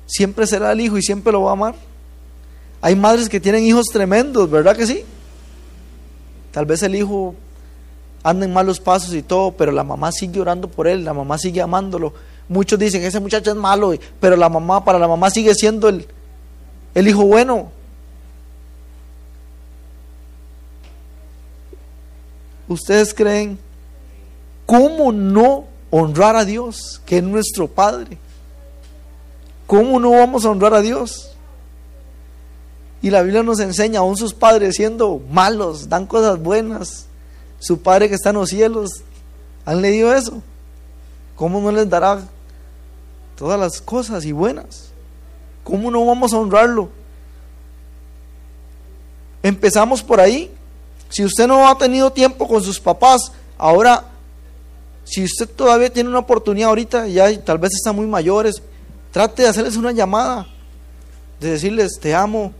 siempre será el hijo y siempre lo va a amar. Hay madres que tienen hijos tremendos, ¿verdad que sí? Tal vez el hijo anda en malos pasos y todo, pero la mamá sigue orando por él, la mamá sigue amándolo Muchos dicen, ese muchacho es malo, pero la mamá, para la mamá sigue siendo el, el hijo bueno. ¿Ustedes creen cómo no honrar a Dios, que es nuestro Padre? ¿Cómo no vamos a honrar a Dios? Y la Biblia nos enseña, aún sus padres siendo malos, dan cosas buenas. Su Padre que está en los cielos, ¿han leído eso? ¿Cómo no les dará todas las cosas y buenas. ¿Cómo no vamos a honrarlo? Empezamos por ahí. Si usted no ha tenido tiempo con sus papás, ahora, si usted todavía tiene una oportunidad ahorita, ya tal vez están muy mayores, trate de hacerles una llamada, de decirles, te amo,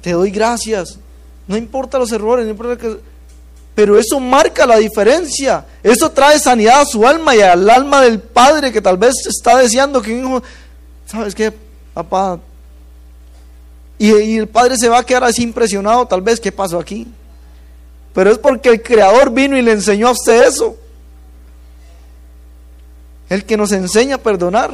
te doy gracias. No importa los errores, no importa que... Pero eso marca la diferencia. Eso trae sanidad a su alma y al alma del padre que tal vez está deseando que un hijo, ¿sabes qué, papá? Y, y el padre se va a quedar así impresionado, tal vez, ¿qué pasó aquí? Pero es porque el Creador vino y le enseñó a usted eso. El que nos enseña a perdonar.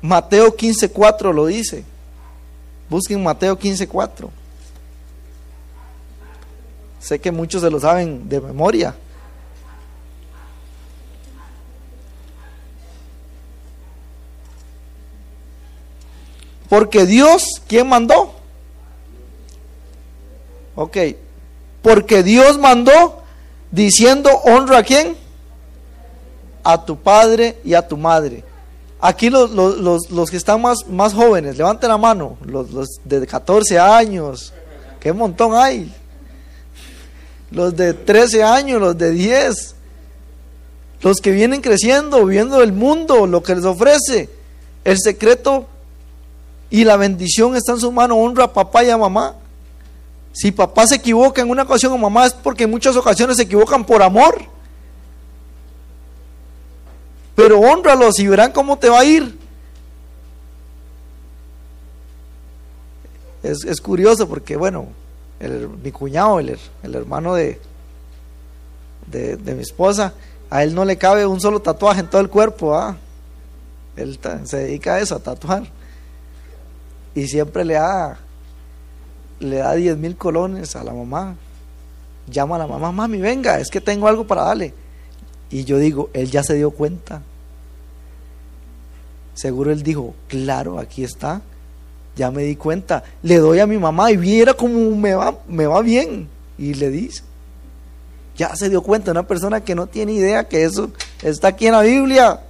Mateo 15:4 lo dice. Busquen Mateo 15:4. Sé que muchos se lo saben de memoria. Porque Dios, ¿quién mandó? Ok. Porque Dios mandó diciendo, honra a quién? A tu padre y a tu madre. Aquí los, los, que están más, más jóvenes, levanten la mano, los, los de 14 años, qué montón hay. Los de 13 años, los de 10, los que vienen creciendo, viendo el mundo, lo que les ofrece. El secreto y la bendición está en su mano, honra a papá y a mamá. Si papá se equivoca en una ocasión o mamá es porque en muchas ocasiones se equivocan por amor pero honralos y verán cómo te va a ir. Es, curioso porque, bueno, mi cuñado, el, hermano de, de, mi esposa, a él no le cabe un solo tatuaje en todo el cuerpo. ¿ah? Él se dedica a eso, a tatuar. Y siempre le da, le da 10 mil colones a la mamá. Llama a la mamá, mami, venga, es que tengo algo para darle. Y yo digo, él ya se dio cuenta. Seguro él dijo, claro, aquí está. Ya me di cuenta. Le doy a mi mamá y viera cómo me va, me va bien. Y le dice. Ya se dio cuenta una persona que no tiene idea que eso está aquí en la Biblia.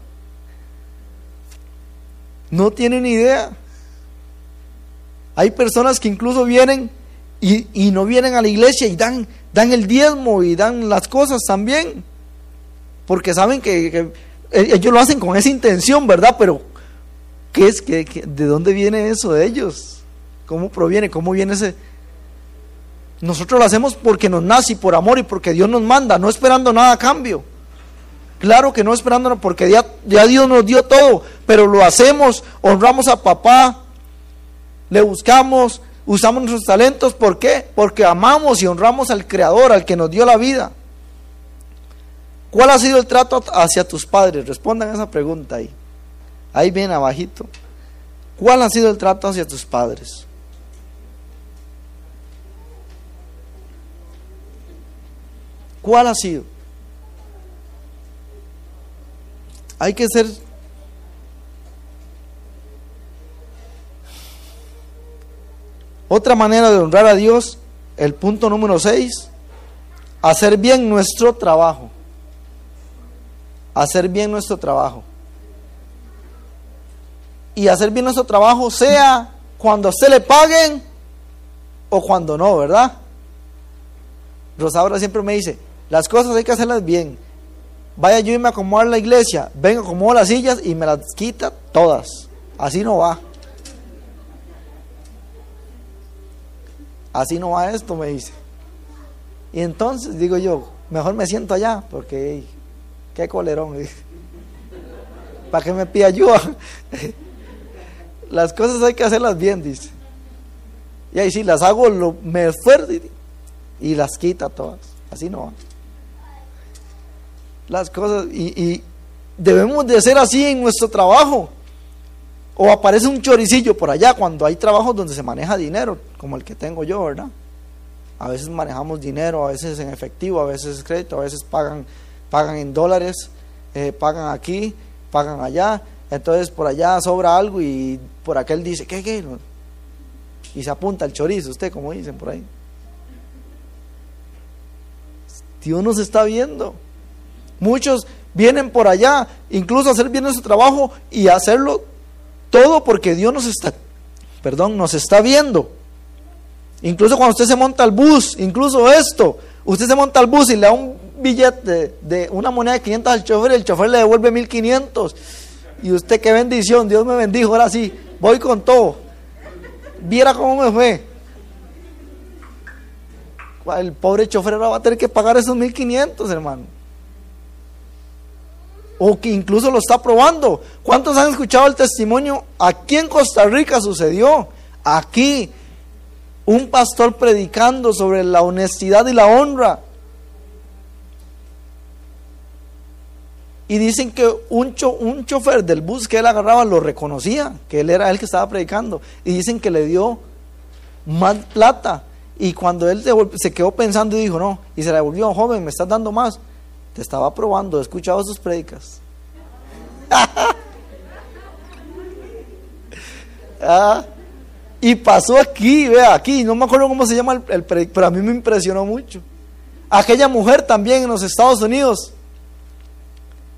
No tiene ni idea. Hay personas que incluso vienen y, no vienen a la iglesia y dan, dan el diezmo y dan las cosas también porque saben que, ellos lo hacen con esa intención, ¿verdad? Pero, ¿qué es? ¿Qué, de dónde viene eso de ellos? ¿Cómo proviene? ¿Cómo viene ese...? Nosotros lo hacemos porque nos nace por amor y porque Dios nos manda, no esperando nada a cambio. Claro que no esperando, porque ya, ya Dios nos dio todo, pero lo hacemos, honramos a papá, le buscamos, usamos nuestros talentos, ¿por qué? Porque amamos y honramos al Creador, al que nos dio la vida. ¿Cuál ha sido el trato hacia tus padres? Respondan esa pregunta ahí. Ahí bien abajito. ¿Cuál ha sido el trato hacia tus padres? ¿Cuál ha sido? Hay que ser otra manera de honrar a Dios, el punto número 6, hacer bien nuestro trabajo hacer bien nuestro trabajo. Y hacer bien nuestro trabajo sea cuando se le paguen o cuando no, ¿verdad? Rosaura siempre me dice, las cosas hay que hacerlas bien. Vaya yo y me acomodo la iglesia, vengo, acomodo las sillas y me las quita todas. Así no va. Así no va esto, me dice. Y entonces digo yo, mejor me siento allá, porque Qué colerón. ¿Para qué me pide ayuda? Las cosas hay que hacerlas bien, dice. Y ahí sí, las hago, lo, me esfuerzo y, las quita todas. Así no Las cosas, y, y debemos de ser así en nuestro trabajo. O aparece un choricillo por allá cuando hay trabajos donde se maneja dinero, como el que tengo yo, ¿verdad? A veces manejamos dinero, a veces en efectivo, a veces crédito, a veces pagan pagan en dólares, eh, pagan aquí, pagan allá, entonces por allá sobra algo y por aquel dice, ¿qué, qué? Y se apunta el chorizo, usted como dicen por ahí. Dios nos está viendo. Muchos vienen por allá, incluso a hacer bien su trabajo y hacerlo Todo porque Dios nos está, perdón, nos está viendo. Incluso cuando usted se monta al bus, incluso esto, usted se monta al bus y le da un billete de, una moneda de 500 al chofer el chofer le devuelve 1500. Y usted qué bendición, Dios me bendijo, ahora sí, voy con todo. Viera cómo me fue. El pobre chofer ahora va a tener que pagar esos 1500, hermano. O que incluso lo está probando. ¿Cuántos han escuchado el testimonio? Aquí en Costa Rica sucedió. Aquí un pastor predicando sobre la honestidad y la honra. Y dicen que un, un chofer del bus que él agarraba lo reconocía, que él era el que estaba predicando. Y dicen que le dio más plata. Y cuando él se, quedó pensando y dijo, no, y se le devolvió, joven, me estás dando más. Te estaba probando, he escuchado sus predicas. ah, y pasó aquí, vea, aquí, no me acuerdo cómo se llama el, pero a mí me impresionó mucho. Aquella mujer también en los Estados Unidos,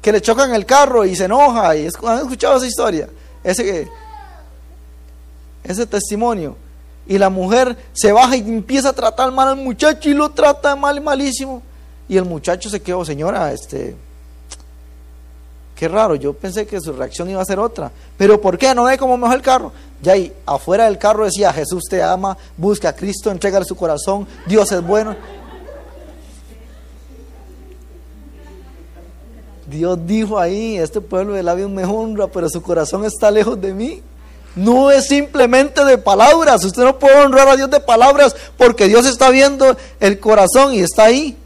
que le chocan el carro y se enoja, y ¿han escuchado esa historia? Ese, ese testimonio. Y la mujer se baja y empieza a tratar mal al muchacho y lo trata mal, malísimo. Y el muchacho se quedó, señora, este, qué raro, yo pensé que su reacción iba a ser otra. Pero ¿por qué? ¿No ve cómo mejor el carro? Ya ahí afuera del carro decía, Jesús te ama, busca a Cristo, entrega su corazón, Dios es bueno. Dios dijo ahí, este pueblo de labios me honra, pero su corazón está lejos de mí. No es simplemente de palabras. Usted no puede honrar a Dios de palabras porque Dios está viendo el corazón y está ahí.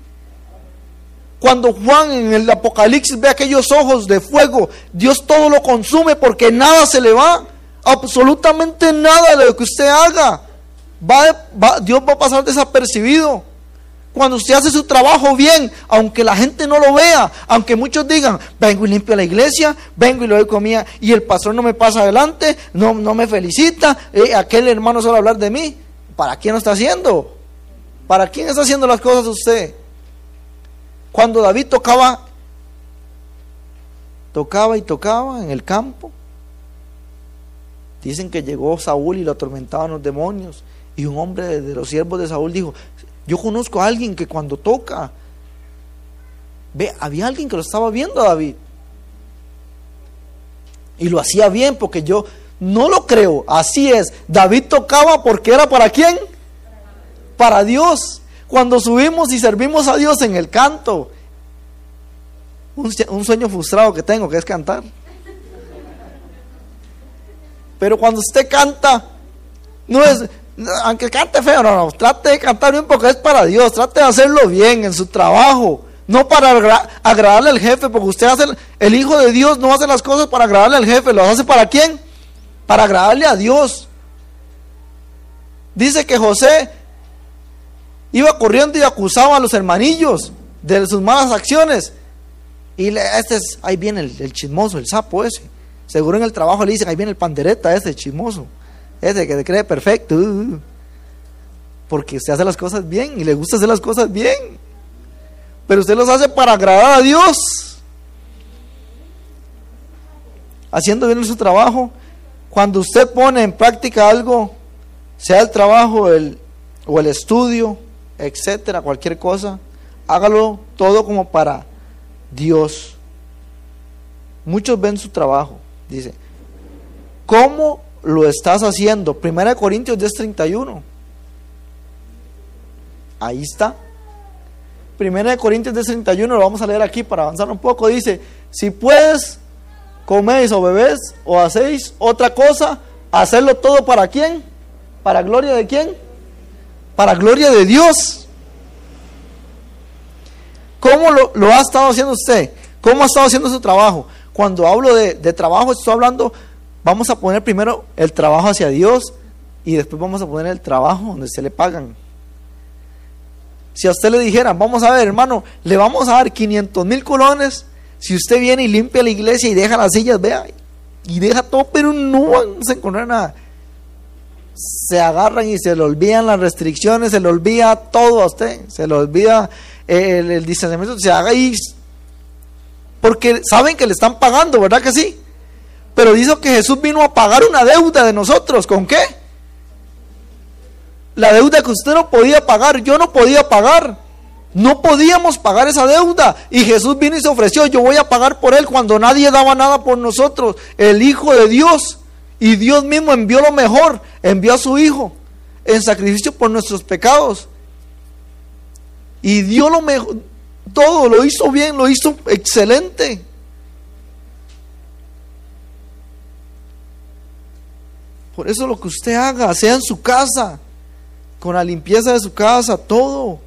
Cuando Juan en el Apocalipsis ve aquellos ojos de fuego, Dios todo lo consume porque nada se le va. Absolutamente nada de lo que usted haga. Va, Dios va a pasar desapercibido. Cuando usted hace su trabajo bien, aunque la gente no lo vea, aunque muchos digan, vengo y limpio la iglesia, vengo y le doy comida, y el pastor no me pasa adelante, no, no me felicita, eh, aquel hermano solo hablar de mí. ¿Para quién lo está haciendo? ¿Para quién está haciendo las cosas usted? Cuando David tocaba, tocaba y tocaba en el campo, dicen que llegó Saúl y lo atormentaban los demonios. Y un hombre de los siervos de Saúl dijo, yo conozco a alguien que cuando toca, ve, había alguien que lo estaba viendo a David. Y lo hacía bien porque yo no lo creo. Así es. David tocaba porque era para quién? Para Dios. Cuando subimos y servimos a Dios en el canto. Un, un sueño frustrado que tengo que es cantar. Pero cuando usted canta, no es, aunque cante feo, no, no, trate de cantar bien porque es para Dios, trate de hacerlo bien en su trabajo, no para agradarle al jefe, porque usted hace, el Hijo de Dios no hace las cosas para agradarle al jefe, lo hace para quién? Para agradarle a Dios. Dice que José iba corriendo y acusaba a los hermanillos de sus malas acciones. Y este es, ahí viene el, el, chismoso, el sapo ese. Seguro en el trabajo le dicen, ahí viene el pandereta ese, chismoso. Ese que se cree perfecto. Porque usted hace las cosas bien y le gusta hacer las cosas bien. Pero usted los hace para agradar a Dios. Haciendo bien su trabajo. Cuando usted pone en práctica algo, sea el trabajo el, o el estudio, etcétera, cualquier cosa, hágalo todo como para Dios. Muchos ven su trabajo, dice, ¿cómo lo estás haciendo. Primera de Corintios 10:31. Ahí está. Primera de Corintios 10:31 lo vamos a leer aquí para avanzar un poco. Dice, si puedes, coméis o bebés o hacéis otra cosa, hacerlo todo para quién? ¿Para gloria de quién? Para gloria de Dios. ¿Cómo lo, ha estado haciendo usted? ¿Cómo ha estado haciendo su trabajo? Cuando hablo de, de trabajo, estoy hablando vamos a poner primero el trabajo hacia Dios y después vamos a poner el trabajo donde se le pagan. Si a usted le dijeran, vamos a ver, hermano, le vamos a dar 500 mil colones si usted viene y limpia la iglesia y deja las sillas, vea, y deja todo, pero no vamos a encontrar nada. Se agarran y se le olvidan las restricciones, se le olvida todo a usted, se le olvida el, el distanciamiento, se haga ahí. Porque saben que le están pagando, ¿verdad que sí? Pero dice que Jesús vino a pagar una deuda de nosotros. ¿Con qué? La deuda que usted no podía pagar, yo no podía pagar. No podíamos pagar esa deuda. Y Jesús vino y se ofreció, yo voy a pagar por él cuando nadie daba nada por nosotros. El Hijo de Dios. Y Dios mismo envió lo mejor, envió a su Hijo en sacrificio por nuestros pecados. Y dio lo mejor, todo lo hizo bien, lo hizo excelente. Por eso lo que usted haga, sea en su casa, con la limpieza de su casa, todo.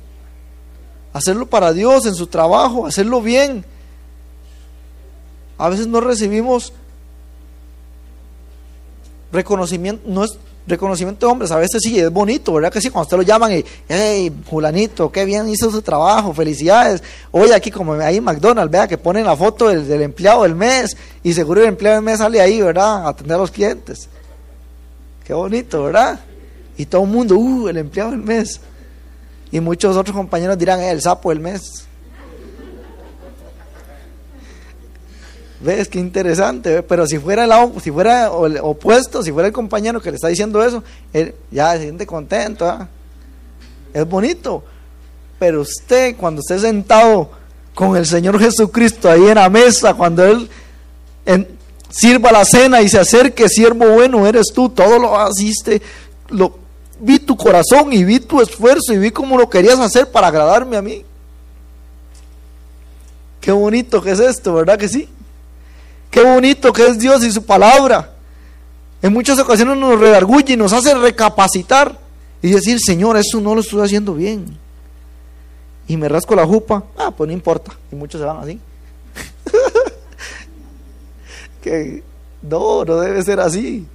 Hacerlo para Dios, en su trabajo, hacerlo bien. A veces no recibimos reconocimiento, no es reconocimiento de hombres, a veces sí, es bonito, ¿verdad que sí? Cuando usted lo llaman y, hey, fulanito, qué bien hizo su trabajo, felicidades. Oye, aquí como ahí en McDonald's, vea que ponen la foto del, del, empleado del mes y seguro el empleado del mes sale ahí, ¿verdad? A atender a los clientes. Qué bonito, ¿verdad? Y todo el mundo, uh, el empleado del mes. Y muchos otros compañeros dirán, eh, el sapo del mes. ¿Ves? Qué interesante. Pero si fuera, el, si fuera el opuesto, si fuera el compañero que le está diciendo eso, él ya se siente contento. ¿ah? Es bonito. Pero usted, cuando esté sentado con el Señor Jesucristo ahí en la mesa, cuando Él sirva la cena y se acerque, siervo bueno, eres tú, todo lo hiciste, lo, vi tu corazón y vi tu esfuerzo y vi cómo lo querías hacer para agradarme a mí. Qué bonito que es esto, ¿verdad que sí? Qué bonito que es Dios y su palabra. En muchas ocasiones nos redarguye y nos hace recapacitar y decir, Señor, eso no lo estoy haciendo bien. Y me rasco la jupa, ah, pues no importa. Y muchos se van así. que no, no debe ser así.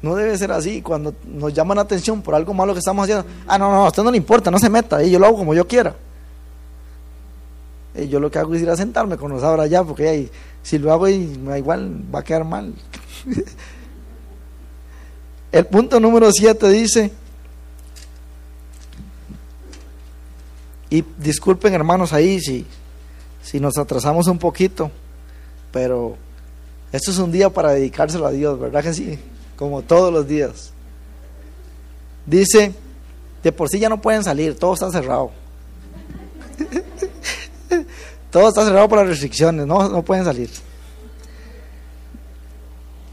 No debe ser así. Cuando nos llaman la atención por algo malo que estamos haciendo, ah, no, no, a usted no le importa, no se meta, y yo lo hago como yo quiera. Eh, yo lo que hago es ir a sentarme con los ahora ya, porque si lo hago igual va a quedar mal. El punto número 7 dice, y disculpen hermanos ahí si, si nos atrasamos un poquito, pero esto es un día para dedicárselo a Dios, ¿verdad que sí? Como todos los días. Dice, de por sí ya no pueden salir, todo está cerrado. Todo está cerrado por las restricciones, no, no pueden salir.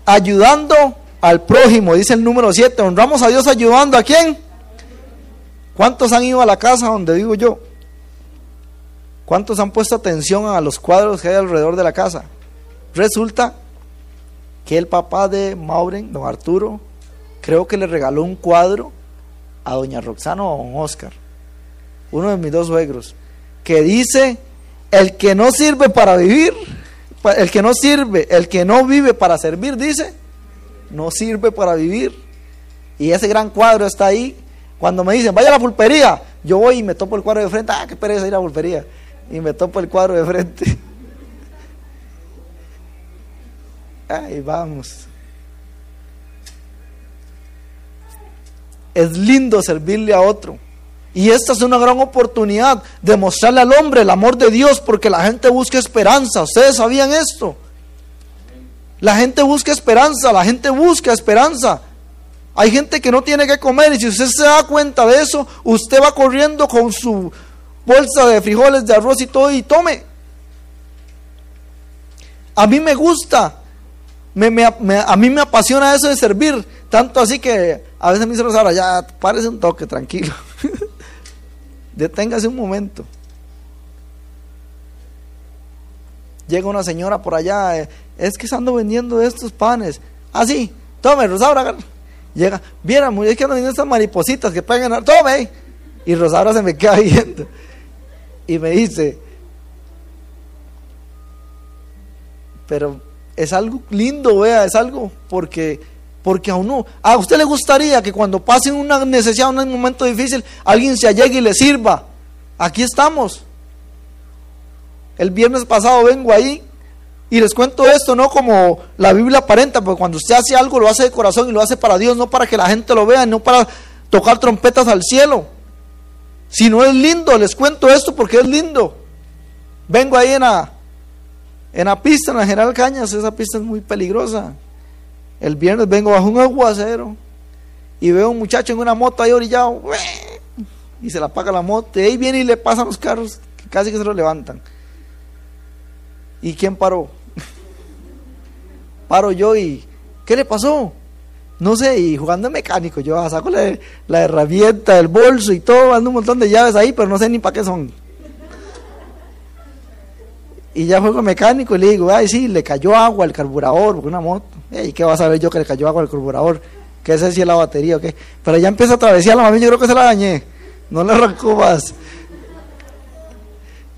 Ayudando al prójimo, dice el número 7. Honramos a Dios ayudando a quién? ¿Cuántos han ido a la casa donde vivo yo? ¿Cuántos han puesto atención a los cuadros que hay alrededor de la casa? Resulta que el papá de Mauren, don Arturo, creo que le regaló un cuadro a doña Roxana o a don Oscar, uno de mis dos suegros, que dice el que no sirve para vivir, el que no sirve, el que no vive para servir, dice, no sirve para vivir. Y ese gran cuadro está ahí. Cuando me dicen, vaya a la pulpería, yo voy y me topo el cuadro de frente, ah, qué pereza ir a la pulpería. Y me topo el cuadro de frente. Ahí vamos. Es lindo servirle a otro. Y esta es una gran oportunidad de mostrarle al hombre el amor de Dios porque la gente busca esperanza. ¿Ustedes sabían esto? La gente busca esperanza, la gente busca esperanza. Hay gente que no tiene que comer y si usted se da cuenta de eso, usted va corriendo con su bolsa de frijoles, de arroz y todo y tome. A mí me gusta, a mí me apasiona eso de servir, tanto así que a veces me dice Rosara, ya párese un toque, tranquilo. Deténgase un momento. Llega una señora por allá, eh, es que ando vendiendo estos panes. Ah, sí, tome, Rosaura. Llega, viera, es que andan vendiendo estas maripositas que pegan, tome. Y Rosaura se me queda viendo. Y me dice, pero es algo lindo, vea, es algo, porque porque a uno, a usted le gustaría que cuando pase una necesidad, un momento difícil, alguien se allegue y le sirva. Aquí estamos. El viernes pasado vengo ahí y les cuento esto, no como la Biblia aparenta, porque cuando usted hace algo lo hace de corazón y lo hace para Dios, no para que la gente lo vea, no para tocar trompetas al cielo. Si no es lindo, les cuento esto porque es lindo. Vengo ahí en la, En la pista, en la General Cañas, esa pista es muy peligrosa. El viernes vengo bajo un aguacero y veo a un muchacho en una moto ahí orillado y se la apaga la moto y ahí viene y le pasan los carros casi que se lo levantan. ¿Y quién paró? Paro yo y ¿qué le pasó? No sé, y jugando mecánico, yo saco la, la herramienta, el bolso y todo, ando un montón de llaves ahí, pero no sé ni para qué son. Y ya juego mecánico y le digo, ay, sí, le cayó agua al carburador, una moto. ¿Y qué va a saber yo que le cayó agua al carburador? ¿Qué sé si es la batería o qué? Pero ya empieza a atravesar la mami, yo creo que se la dañé. No le arrancó más.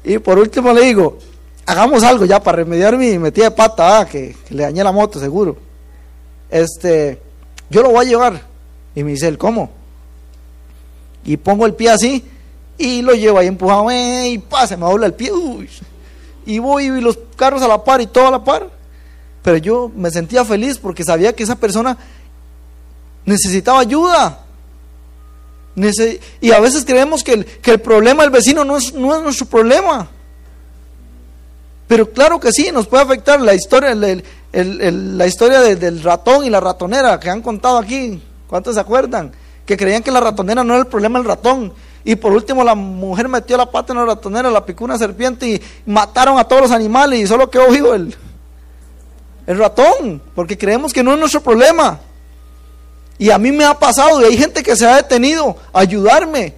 Y por último le digo, hagamos algo ya para remediar mi metida de pata, ah, que, le dañé la moto, seguro. Este, yo lo voy a llevar. Y me dice él, ¿cómo? Y pongo el pie así y lo llevo ahí empujado, y pase, me dobla el pie. Y voy y los carros a la par y todo a la par. Pero yo me sentía feliz porque sabía que esa persona necesitaba ayuda. y a veces creemos que el, problema del vecino no es, no es nuestro problema. Pero claro que sí, nos puede afectar la historia, la historia del ratón y la ratonera que han contado aquí. ¿Cuántos se acuerdan? Que creían que la ratonera no era el problema del ratón, y por último la mujer metió la pata en la ratonera, la picó una serpiente y mataron a todos los animales y solo quedó vivo el, el ratón, porque creemos que no es nuestro problema. Y a mí me ha pasado y hay gente que se ha detenido a ayudarme.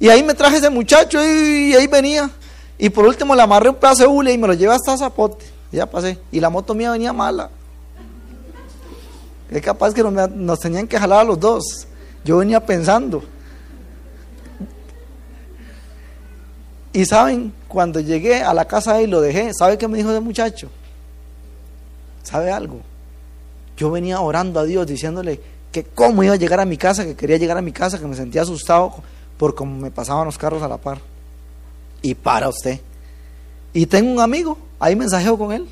Y ahí me traje ese muchacho y, ahí venía. Y por último le amarré un pedazo de hule y me lo llevé hasta Zapote. Ya pasé. Y la moto mía venía mala. Es capaz que nos, tenían que jalar a los dos. Yo venía pensando. Y saben, cuando llegué a la casa y lo dejé, ¿sabe qué me dijo ese muchacho? ¿Sabe algo? Yo venía orando a Dios diciéndole que cómo iba a llegar a mi casa, que quería llegar a mi casa, que me sentía asustado por cómo me pasaban los carros a la par. Y para usted. Y tengo un amigo, ahí mensajeo con él.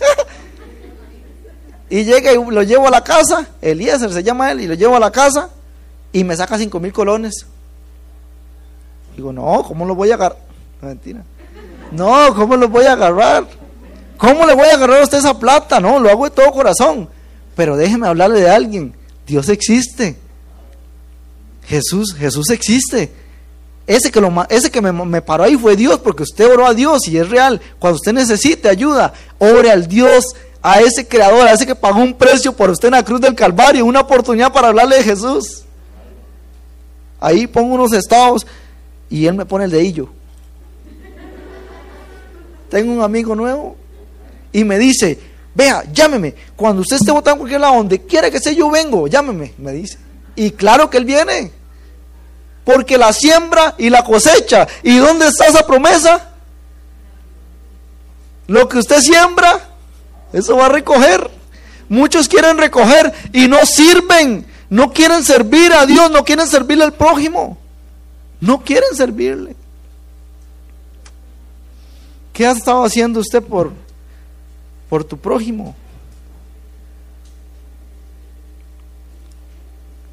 y llega y lo llevo a la casa, Eliezer se llama él, y lo llevo a la casa y me saca cinco mil colones. Digo, no, ¿cómo lo voy a agarrar? Mentira. No, ¿cómo lo voy a agarrar? ¿Cómo le voy a agarrar a usted esa plata? No, lo hago de todo corazón. Pero déjeme hablarle de alguien. Dios existe. Jesús, Jesús existe. Ese que, lo, ese que me, me, paró ahí fue Dios, porque usted oró a Dios y es real. Cuando usted necesite ayuda, ore al Dios, a ese creador, a ese que pagó un precio por usted en la cruz del Calvario, una oportunidad para hablarle de Jesús. Ahí pongo unos estados y él me pone el dedillo. Tengo un amigo nuevo y me dice, vea, llámeme, cuando usted esté votando en cualquier lado, donde quiera que sea yo vengo, llámeme, me dice. Y claro que él viene, porque la siembra y la cosecha, ¿y dónde está esa promesa? Lo que usted siembra, eso va a recoger. Muchos quieren recoger y no sirven, no quieren servir a Dios, no quieren servirle al prójimo. No quieren servirle. ¿Qué ha estado haciendo usted por, por tu prójimo?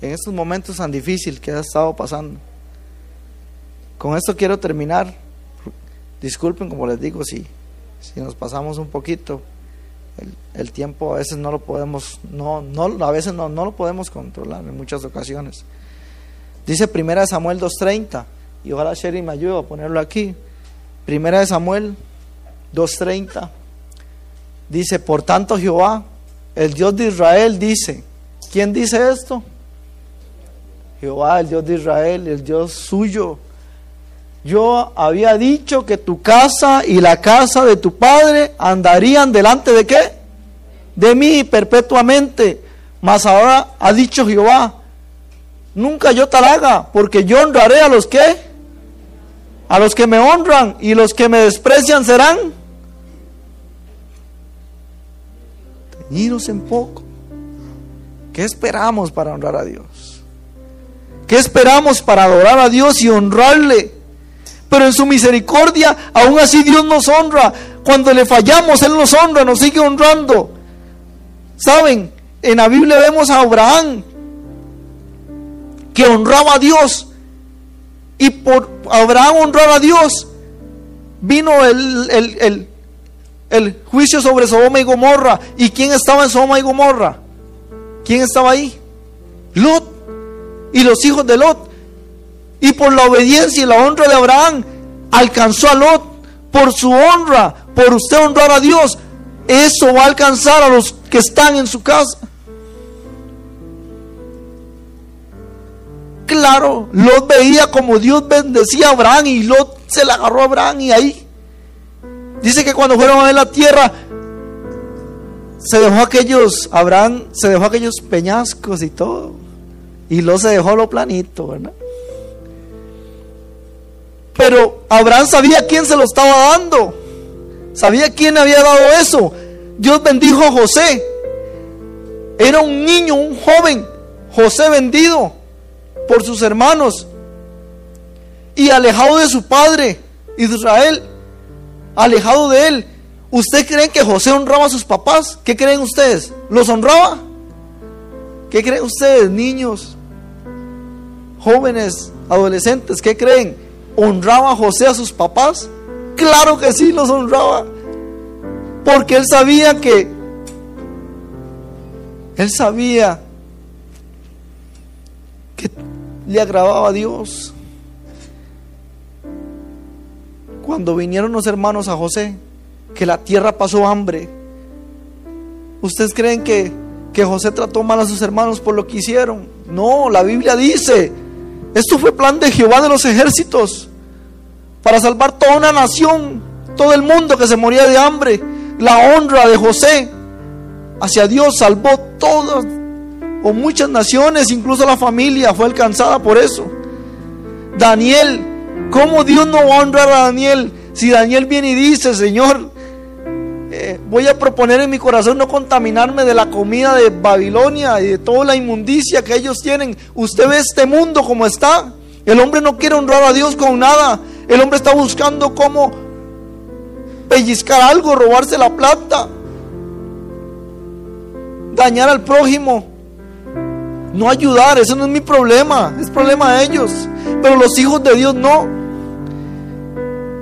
En estos momentos tan difíciles que ha estado pasando. Con esto quiero terminar. Disculpen, como les digo, si, si nos pasamos un poquito. El, tiempo a veces no lo podemos, no, no, a veces no, no lo podemos controlar en muchas ocasiones. Dice Primera de Samuel 2.30, y ojalá Sherry me ayude a ponerlo aquí. Primera de Samuel 2.30, dice, por tanto Jehová, el Dios de Israel, dice, ¿quién dice esto? Jehová, el Dios de Israel, el Dios suyo. Yo había dicho que tu casa y la casa de tu padre andarían delante de qué? De mí perpetuamente. Mas ahora ha dicho Jehová, nunca yo tal haga, porque yo honraré a los que, a los que me honran y los que me desprecian serán teñidos en poco. ¿Qué esperamos para honrar a Dios? ¿Qué esperamos para adorar a Dios y honrarle? Pero en su misericordia, aún así Dios nos honra. Cuando le fallamos, Él nos honra, nos sigue honrando. ¿Saben? En la Biblia vemos a Abraham que honraba a Dios. Y por Abraham honrar a Dios, vino el, el juicio sobre Sodoma y Gomorra. ¿Y quién estaba en Sodoma y Gomorra? ¿Quién estaba ahí? Lot y los hijos de Lot. Y por la obediencia y la honra de Abraham, alcanzó a Lot. Por su honra, por usted honrar a Dios, eso va a alcanzar a los que están en su casa. Claro, Lot veía como Dios bendecía a Abraham y Lot se le agarró a Abraham y ahí. Dice que cuando fueron a ver la tierra, se dejó aquellos, Abraham se dejó aquellos peñascos y todo. Y Lot se dejó lo planito, ¿verdad? Pero Abraham sabía quién se lo estaba dando. Sabía quién había dado eso. Dios bendijo a José. Era un niño, un joven. José vendido por sus hermanos. Y alejado de su padre, Israel. Alejado de él. ¿Ustedes creen que José honraba a sus papás? ¿Qué creen ustedes? ¿Los honraba? ¿Qué creen ustedes, niños, jóvenes, adolescentes? ¿Qué creen? ¿Honraba a José a sus papás? Claro que sí, los honraba. Porque él sabía que, él sabía que le agradaba a Dios. Cuando vinieron los hermanos a José, que la tierra pasó hambre, ¿ustedes creen que, que José trató mal a sus hermanos por lo que hicieron? No, la Biblia dice esto fue plan de Jehová de los ejércitos para salvar toda una nación, todo el mundo que se moría de hambre. La honra de José hacia Dios salvó todas o muchas naciones, incluso la familia fue alcanzada por eso. Daniel, ¿cómo Dios no va a honrar a Daniel? Si Daniel viene y dice, Señor, eh, voy a proponer en mi corazón no contaminarme de la comida de Babilonia y de toda la inmundicia que ellos tienen. Usted ve este mundo como está. El hombre no quiere honrar a Dios con nada. El hombre está buscando cómo pellizcar algo, robarse la plata, dañar al prójimo, no ayudar. Eso no es mi problema, es problema de ellos. Pero los hijos de Dios no.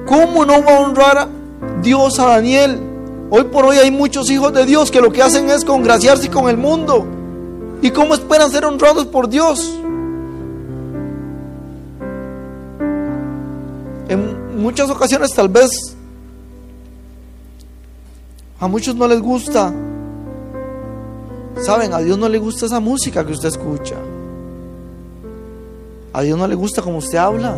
¿Cómo no va a honrar a Dios a Daniel? Hoy por hoy hay muchos hijos de Dios que lo que hacen es congraciarse con el mundo. ¿Y cómo esperan ser honrados por Dios? En muchas ocasiones tal vez a muchos no les gusta. Saben, a Dios no le gusta esa música que usted escucha. A Dios no le gusta como usted habla.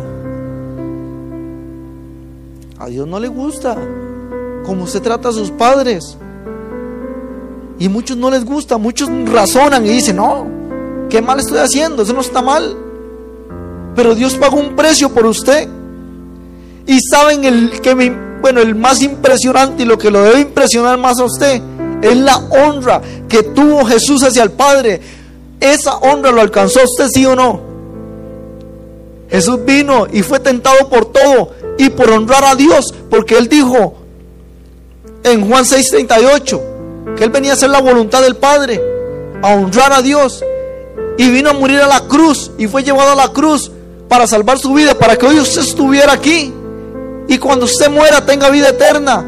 A Dios no le gusta como usted trata a sus padres. Y muchos no les gusta, muchos razonan y dicen, no, qué mal estoy haciendo, eso no está mal. Pero Dios pagó un precio por usted. Y saben el que bueno, el más impresionante y lo que lo debe impresionar más a usted es la honra que tuvo Jesús hacia el Padre. Esa honra lo alcanzó usted, sí o no. Jesús vino y fue tentado por todo y por honrar a Dios, porque él dijo, en Juan 6:38, que él venía a hacer la voluntad del Padre, a honrar a Dios. Y vino a morir a la cruz y fue llevado a la cruz para salvar su vida, para que hoy usted estuviera aquí. Y cuando usted muera tenga vida eterna.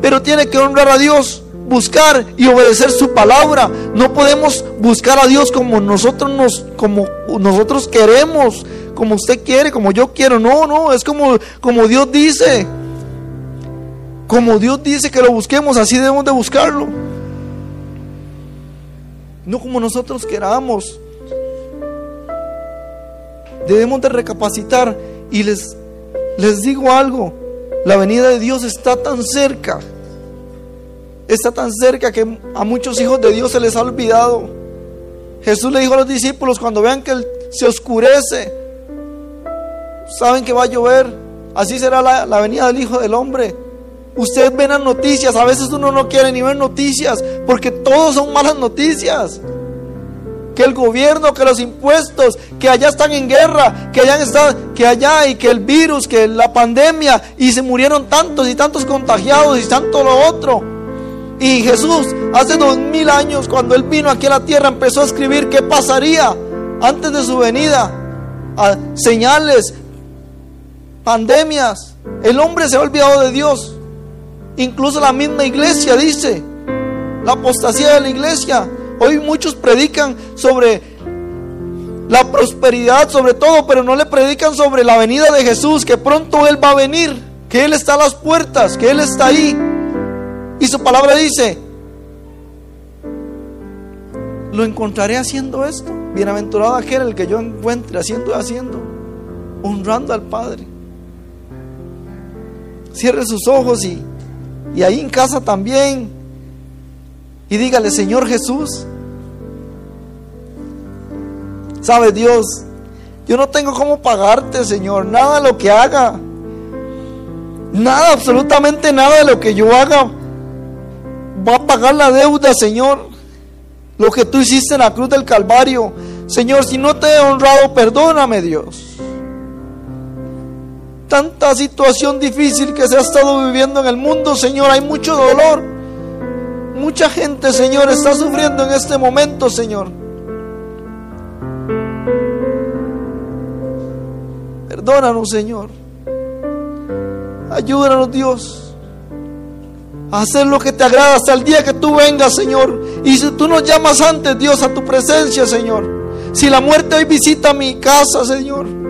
Pero tiene que honrar a Dios, buscar y obedecer su palabra. No podemos buscar a Dios como nosotros nos como nosotros queremos, como usted quiere, como yo quiero. No, no, es como como Dios dice. Como Dios dice que lo busquemos, así debemos de buscarlo. No como nosotros queramos. Debemos de recapacitar y les, les digo algo. La venida de Dios está tan cerca. Está tan cerca que a muchos hijos de Dios se les ha olvidado. Jesús le dijo a los discípulos, cuando vean que se oscurece, saben que va a llover. Así será la, la venida del Hijo del Hombre. Ustedes ven las noticias, a veces uno no quiere ni ver noticias, porque todos son malas noticias. Que el gobierno, que los impuestos, que allá están en guerra, que allá está, que allá y que el virus, que la pandemia, y se murieron tantos y tantos contagiados y tanto lo otro. Y Jesús, hace dos mil años, cuando Él vino aquí a la tierra, empezó a escribir qué pasaría antes de su venida. A señales, pandemias. El hombre se ha olvidado de Dios. Incluso la misma iglesia dice, la apostasía de la iglesia. Hoy muchos predican sobre la prosperidad, sobre todo, pero no le predican sobre la venida de Jesús, que pronto Él va a venir, que Él está a las puertas, que Él está ahí. Y su palabra dice, lo encontraré haciendo esto. Bienaventurado aquel el que yo encuentre haciendo haciendo, honrando al Padre. Cierre sus ojos y, y ahí en casa también. Y dígale, Señor Jesús, sabe Dios, yo no tengo cómo pagarte, Señor, nada de lo que haga. Nada, absolutamente nada de lo que yo haga va a pagar la deuda, Señor. Lo que tú hiciste en la cruz del Calvario. Señor, si no te he honrado, perdóname, Dios. Tanta situación difícil que se ha estado viviendo en el mundo, Señor, hay mucho dolor. Mucha gente, Señor, está sufriendo en este momento, Señor. Perdónanos, Señor. Ayúdanos, Dios hacer lo que te agrada hasta el día que tú vengas, Señor. Y si tú nos llamas antes, Dios, a tu presencia, Señor. Si la muerte hoy visita mi casa, Señor.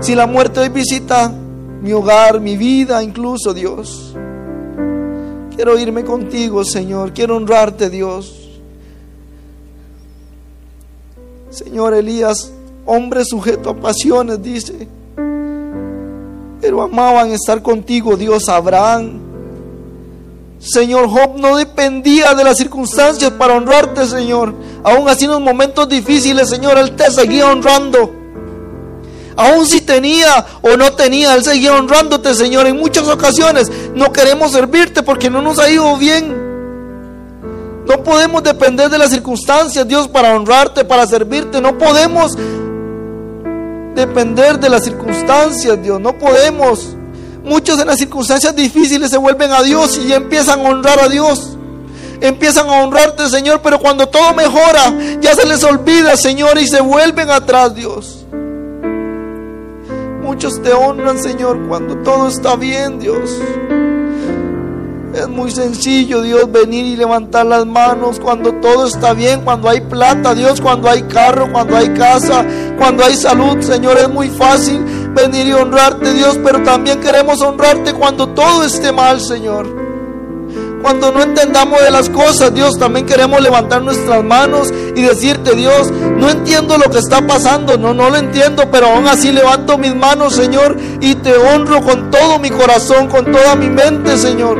Si la muerte hoy visita mi hogar, mi vida, incluso, Dios. Quiero irme contigo, Señor. Quiero honrarte, Dios. Señor Elías, hombre sujeto a pasiones, dice. Pero amaban estar contigo, Dios Abraham. Señor, Job no dependía de las circunstancias para honrarte, Señor. Aún así en los momentos difíciles, Señor, Él te seguía honrando. Aún si tenía o no tenía, Él seguía honrándote, Señor. En muchas ocasiones no queremos servirte porque no nos ha ido bien. No podemos depender de las circunstancias, Dios, para honrarte, para servirte. No podemos depender de las circunstancias, Dios. No podemos. Muchos en las circunstancias difíciles se vuelven a Dios y empiezan a honrar a Dios. Empiezan a honrarte, Señor, pero cuando todo mejora, ya se les olvida, Señor, y se vuelven atrás, Dios. Muchos te honran, Señor, cuando todo está bien, Dios. Es muy sencillo, Dios, venir y levantar las manos cuando todo está bien, cuando hay plata, Dios, cuando hay carro, cuando hay casa, cuando hay salud, Señor, es muy fácil venir y honrarte, Dios, pero también queremos honrarte cuando todo esté mal, Señor. Cuando no entendamos de las cosas, Dios, también queremos levantar nuestras manos y decirte, Dios, no entiendo lo que está pasando, no, no lo entiendo, pero aún así levanto mis manos, Señor, y te honro con todo mi corazón, con toda mi mente, Señor.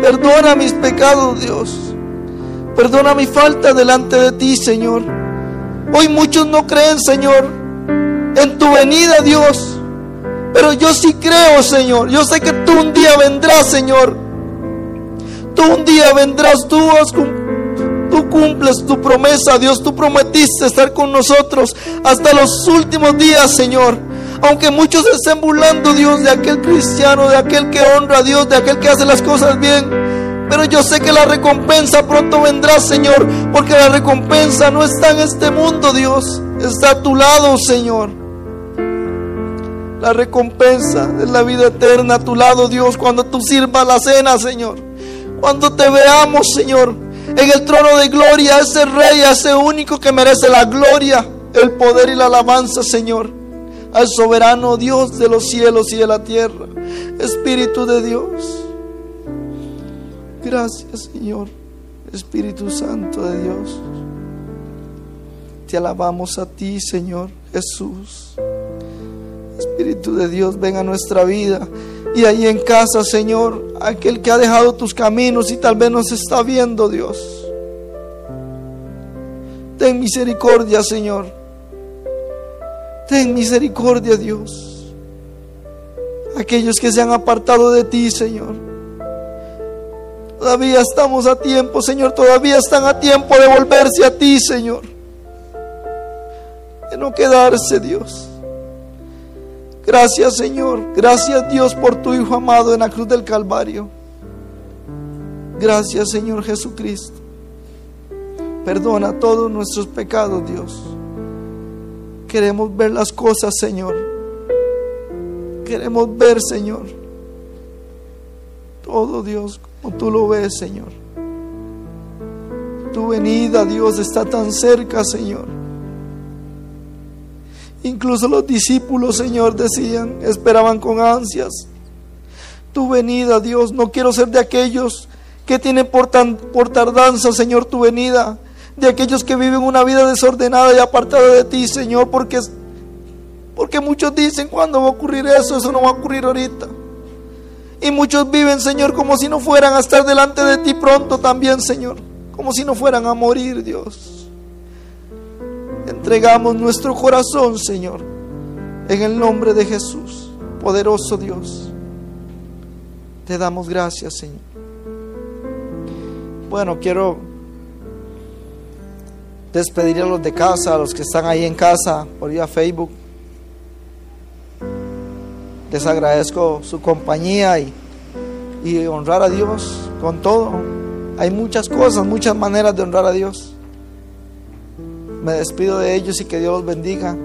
Perdona mis pecados, Dios. Perdona mi falta delante de ti, Señor. Hoy muchos no creen, Señor, en tu venida, Dios. Pero yo sí creo, Señor. Yo sé que tú un día vendrás, Señor. Tú un día vendrás, tú, tú cumples tu promesa, Dios. Tú prometiste estar con nosotros hasta los últimos días, Señor. Aunque muchos estén burlando, Dios, de aquel cristiano, de aquel que honra a Dios, de aquel que hace las cosas bien. Pero yo sé que la recompensa pronto vendrá, Señor, porque la recompensa no está en este mundo, Dios. Está a tu lado, Señor. La recompensa es la vida eterna a tu lado, Dios, cuando tú sirvas la cena, Señor. Cuando te veamos, Señor, en el trono de gloria, ese rey, ese único que merece la gloria, el poder y la alabanza, Señor. Al soberano Dios de los cielos y de la tierra. Espíritu de Dios. Gracias, Señor, Espíritu Santo de Dios. Te alabamos a ti, Señor Jesús. Espíritu de Dios, ven a nuestra vida. Y ahí en casa, Señor, aquel que ha dejado tus caminos y tal vez nos está viendo, Dios. Ten misericordia, Señor. Ten misericordia, Dios. Aquellos que se han apartado de ti, Señor. Todavía estamos a tiempo, Señor. Todavía están a tiempo de volverse a ti, Señor. De no quedarse, Dios. Gracias, Señor. Gracias, Dios, por tu Hijo amado en la cruz del Calvario. Gracias, Señor Jesucristo. Perdona todos nuestros pecados, Dios. Queremos ver las cosas, Señor. Queremos ver, Señor, todo Dios como tú lo ves, Señor. Tu venida, Dios, está tan cerca, Señor. Incluso los discípulos, Señor, decían, esperaban con ansias tu venida, Dios. No quiero ser de aquellos que tienen por, por tardanza, Señor, tu venida. De aquellos que viven una vida desordenada y apartada de ti, Señor, porque, porque muchos dicen, ¿cuándo va a ocurrir eso? Eso no va a ocurrir ahorita. Y muchos viven, Señor, como si no fueran a estar delante de ti pronto también, Señor. Como si no fueran a morir, Dios. Entregamos nuestro corazón, Señor, en el nombre de Jesús, poderoso Dios. Te damos gracias, Señor. Bueno, quiero despedir a los de casa, a los que están ahí en casa, por vía Facebook. Les agradezco su compañía y, y honrar a Dios con todo. Hay muchas cosas, muchas maneras de honrar a Dios. Me despido de ellos y que Dios los bendiga.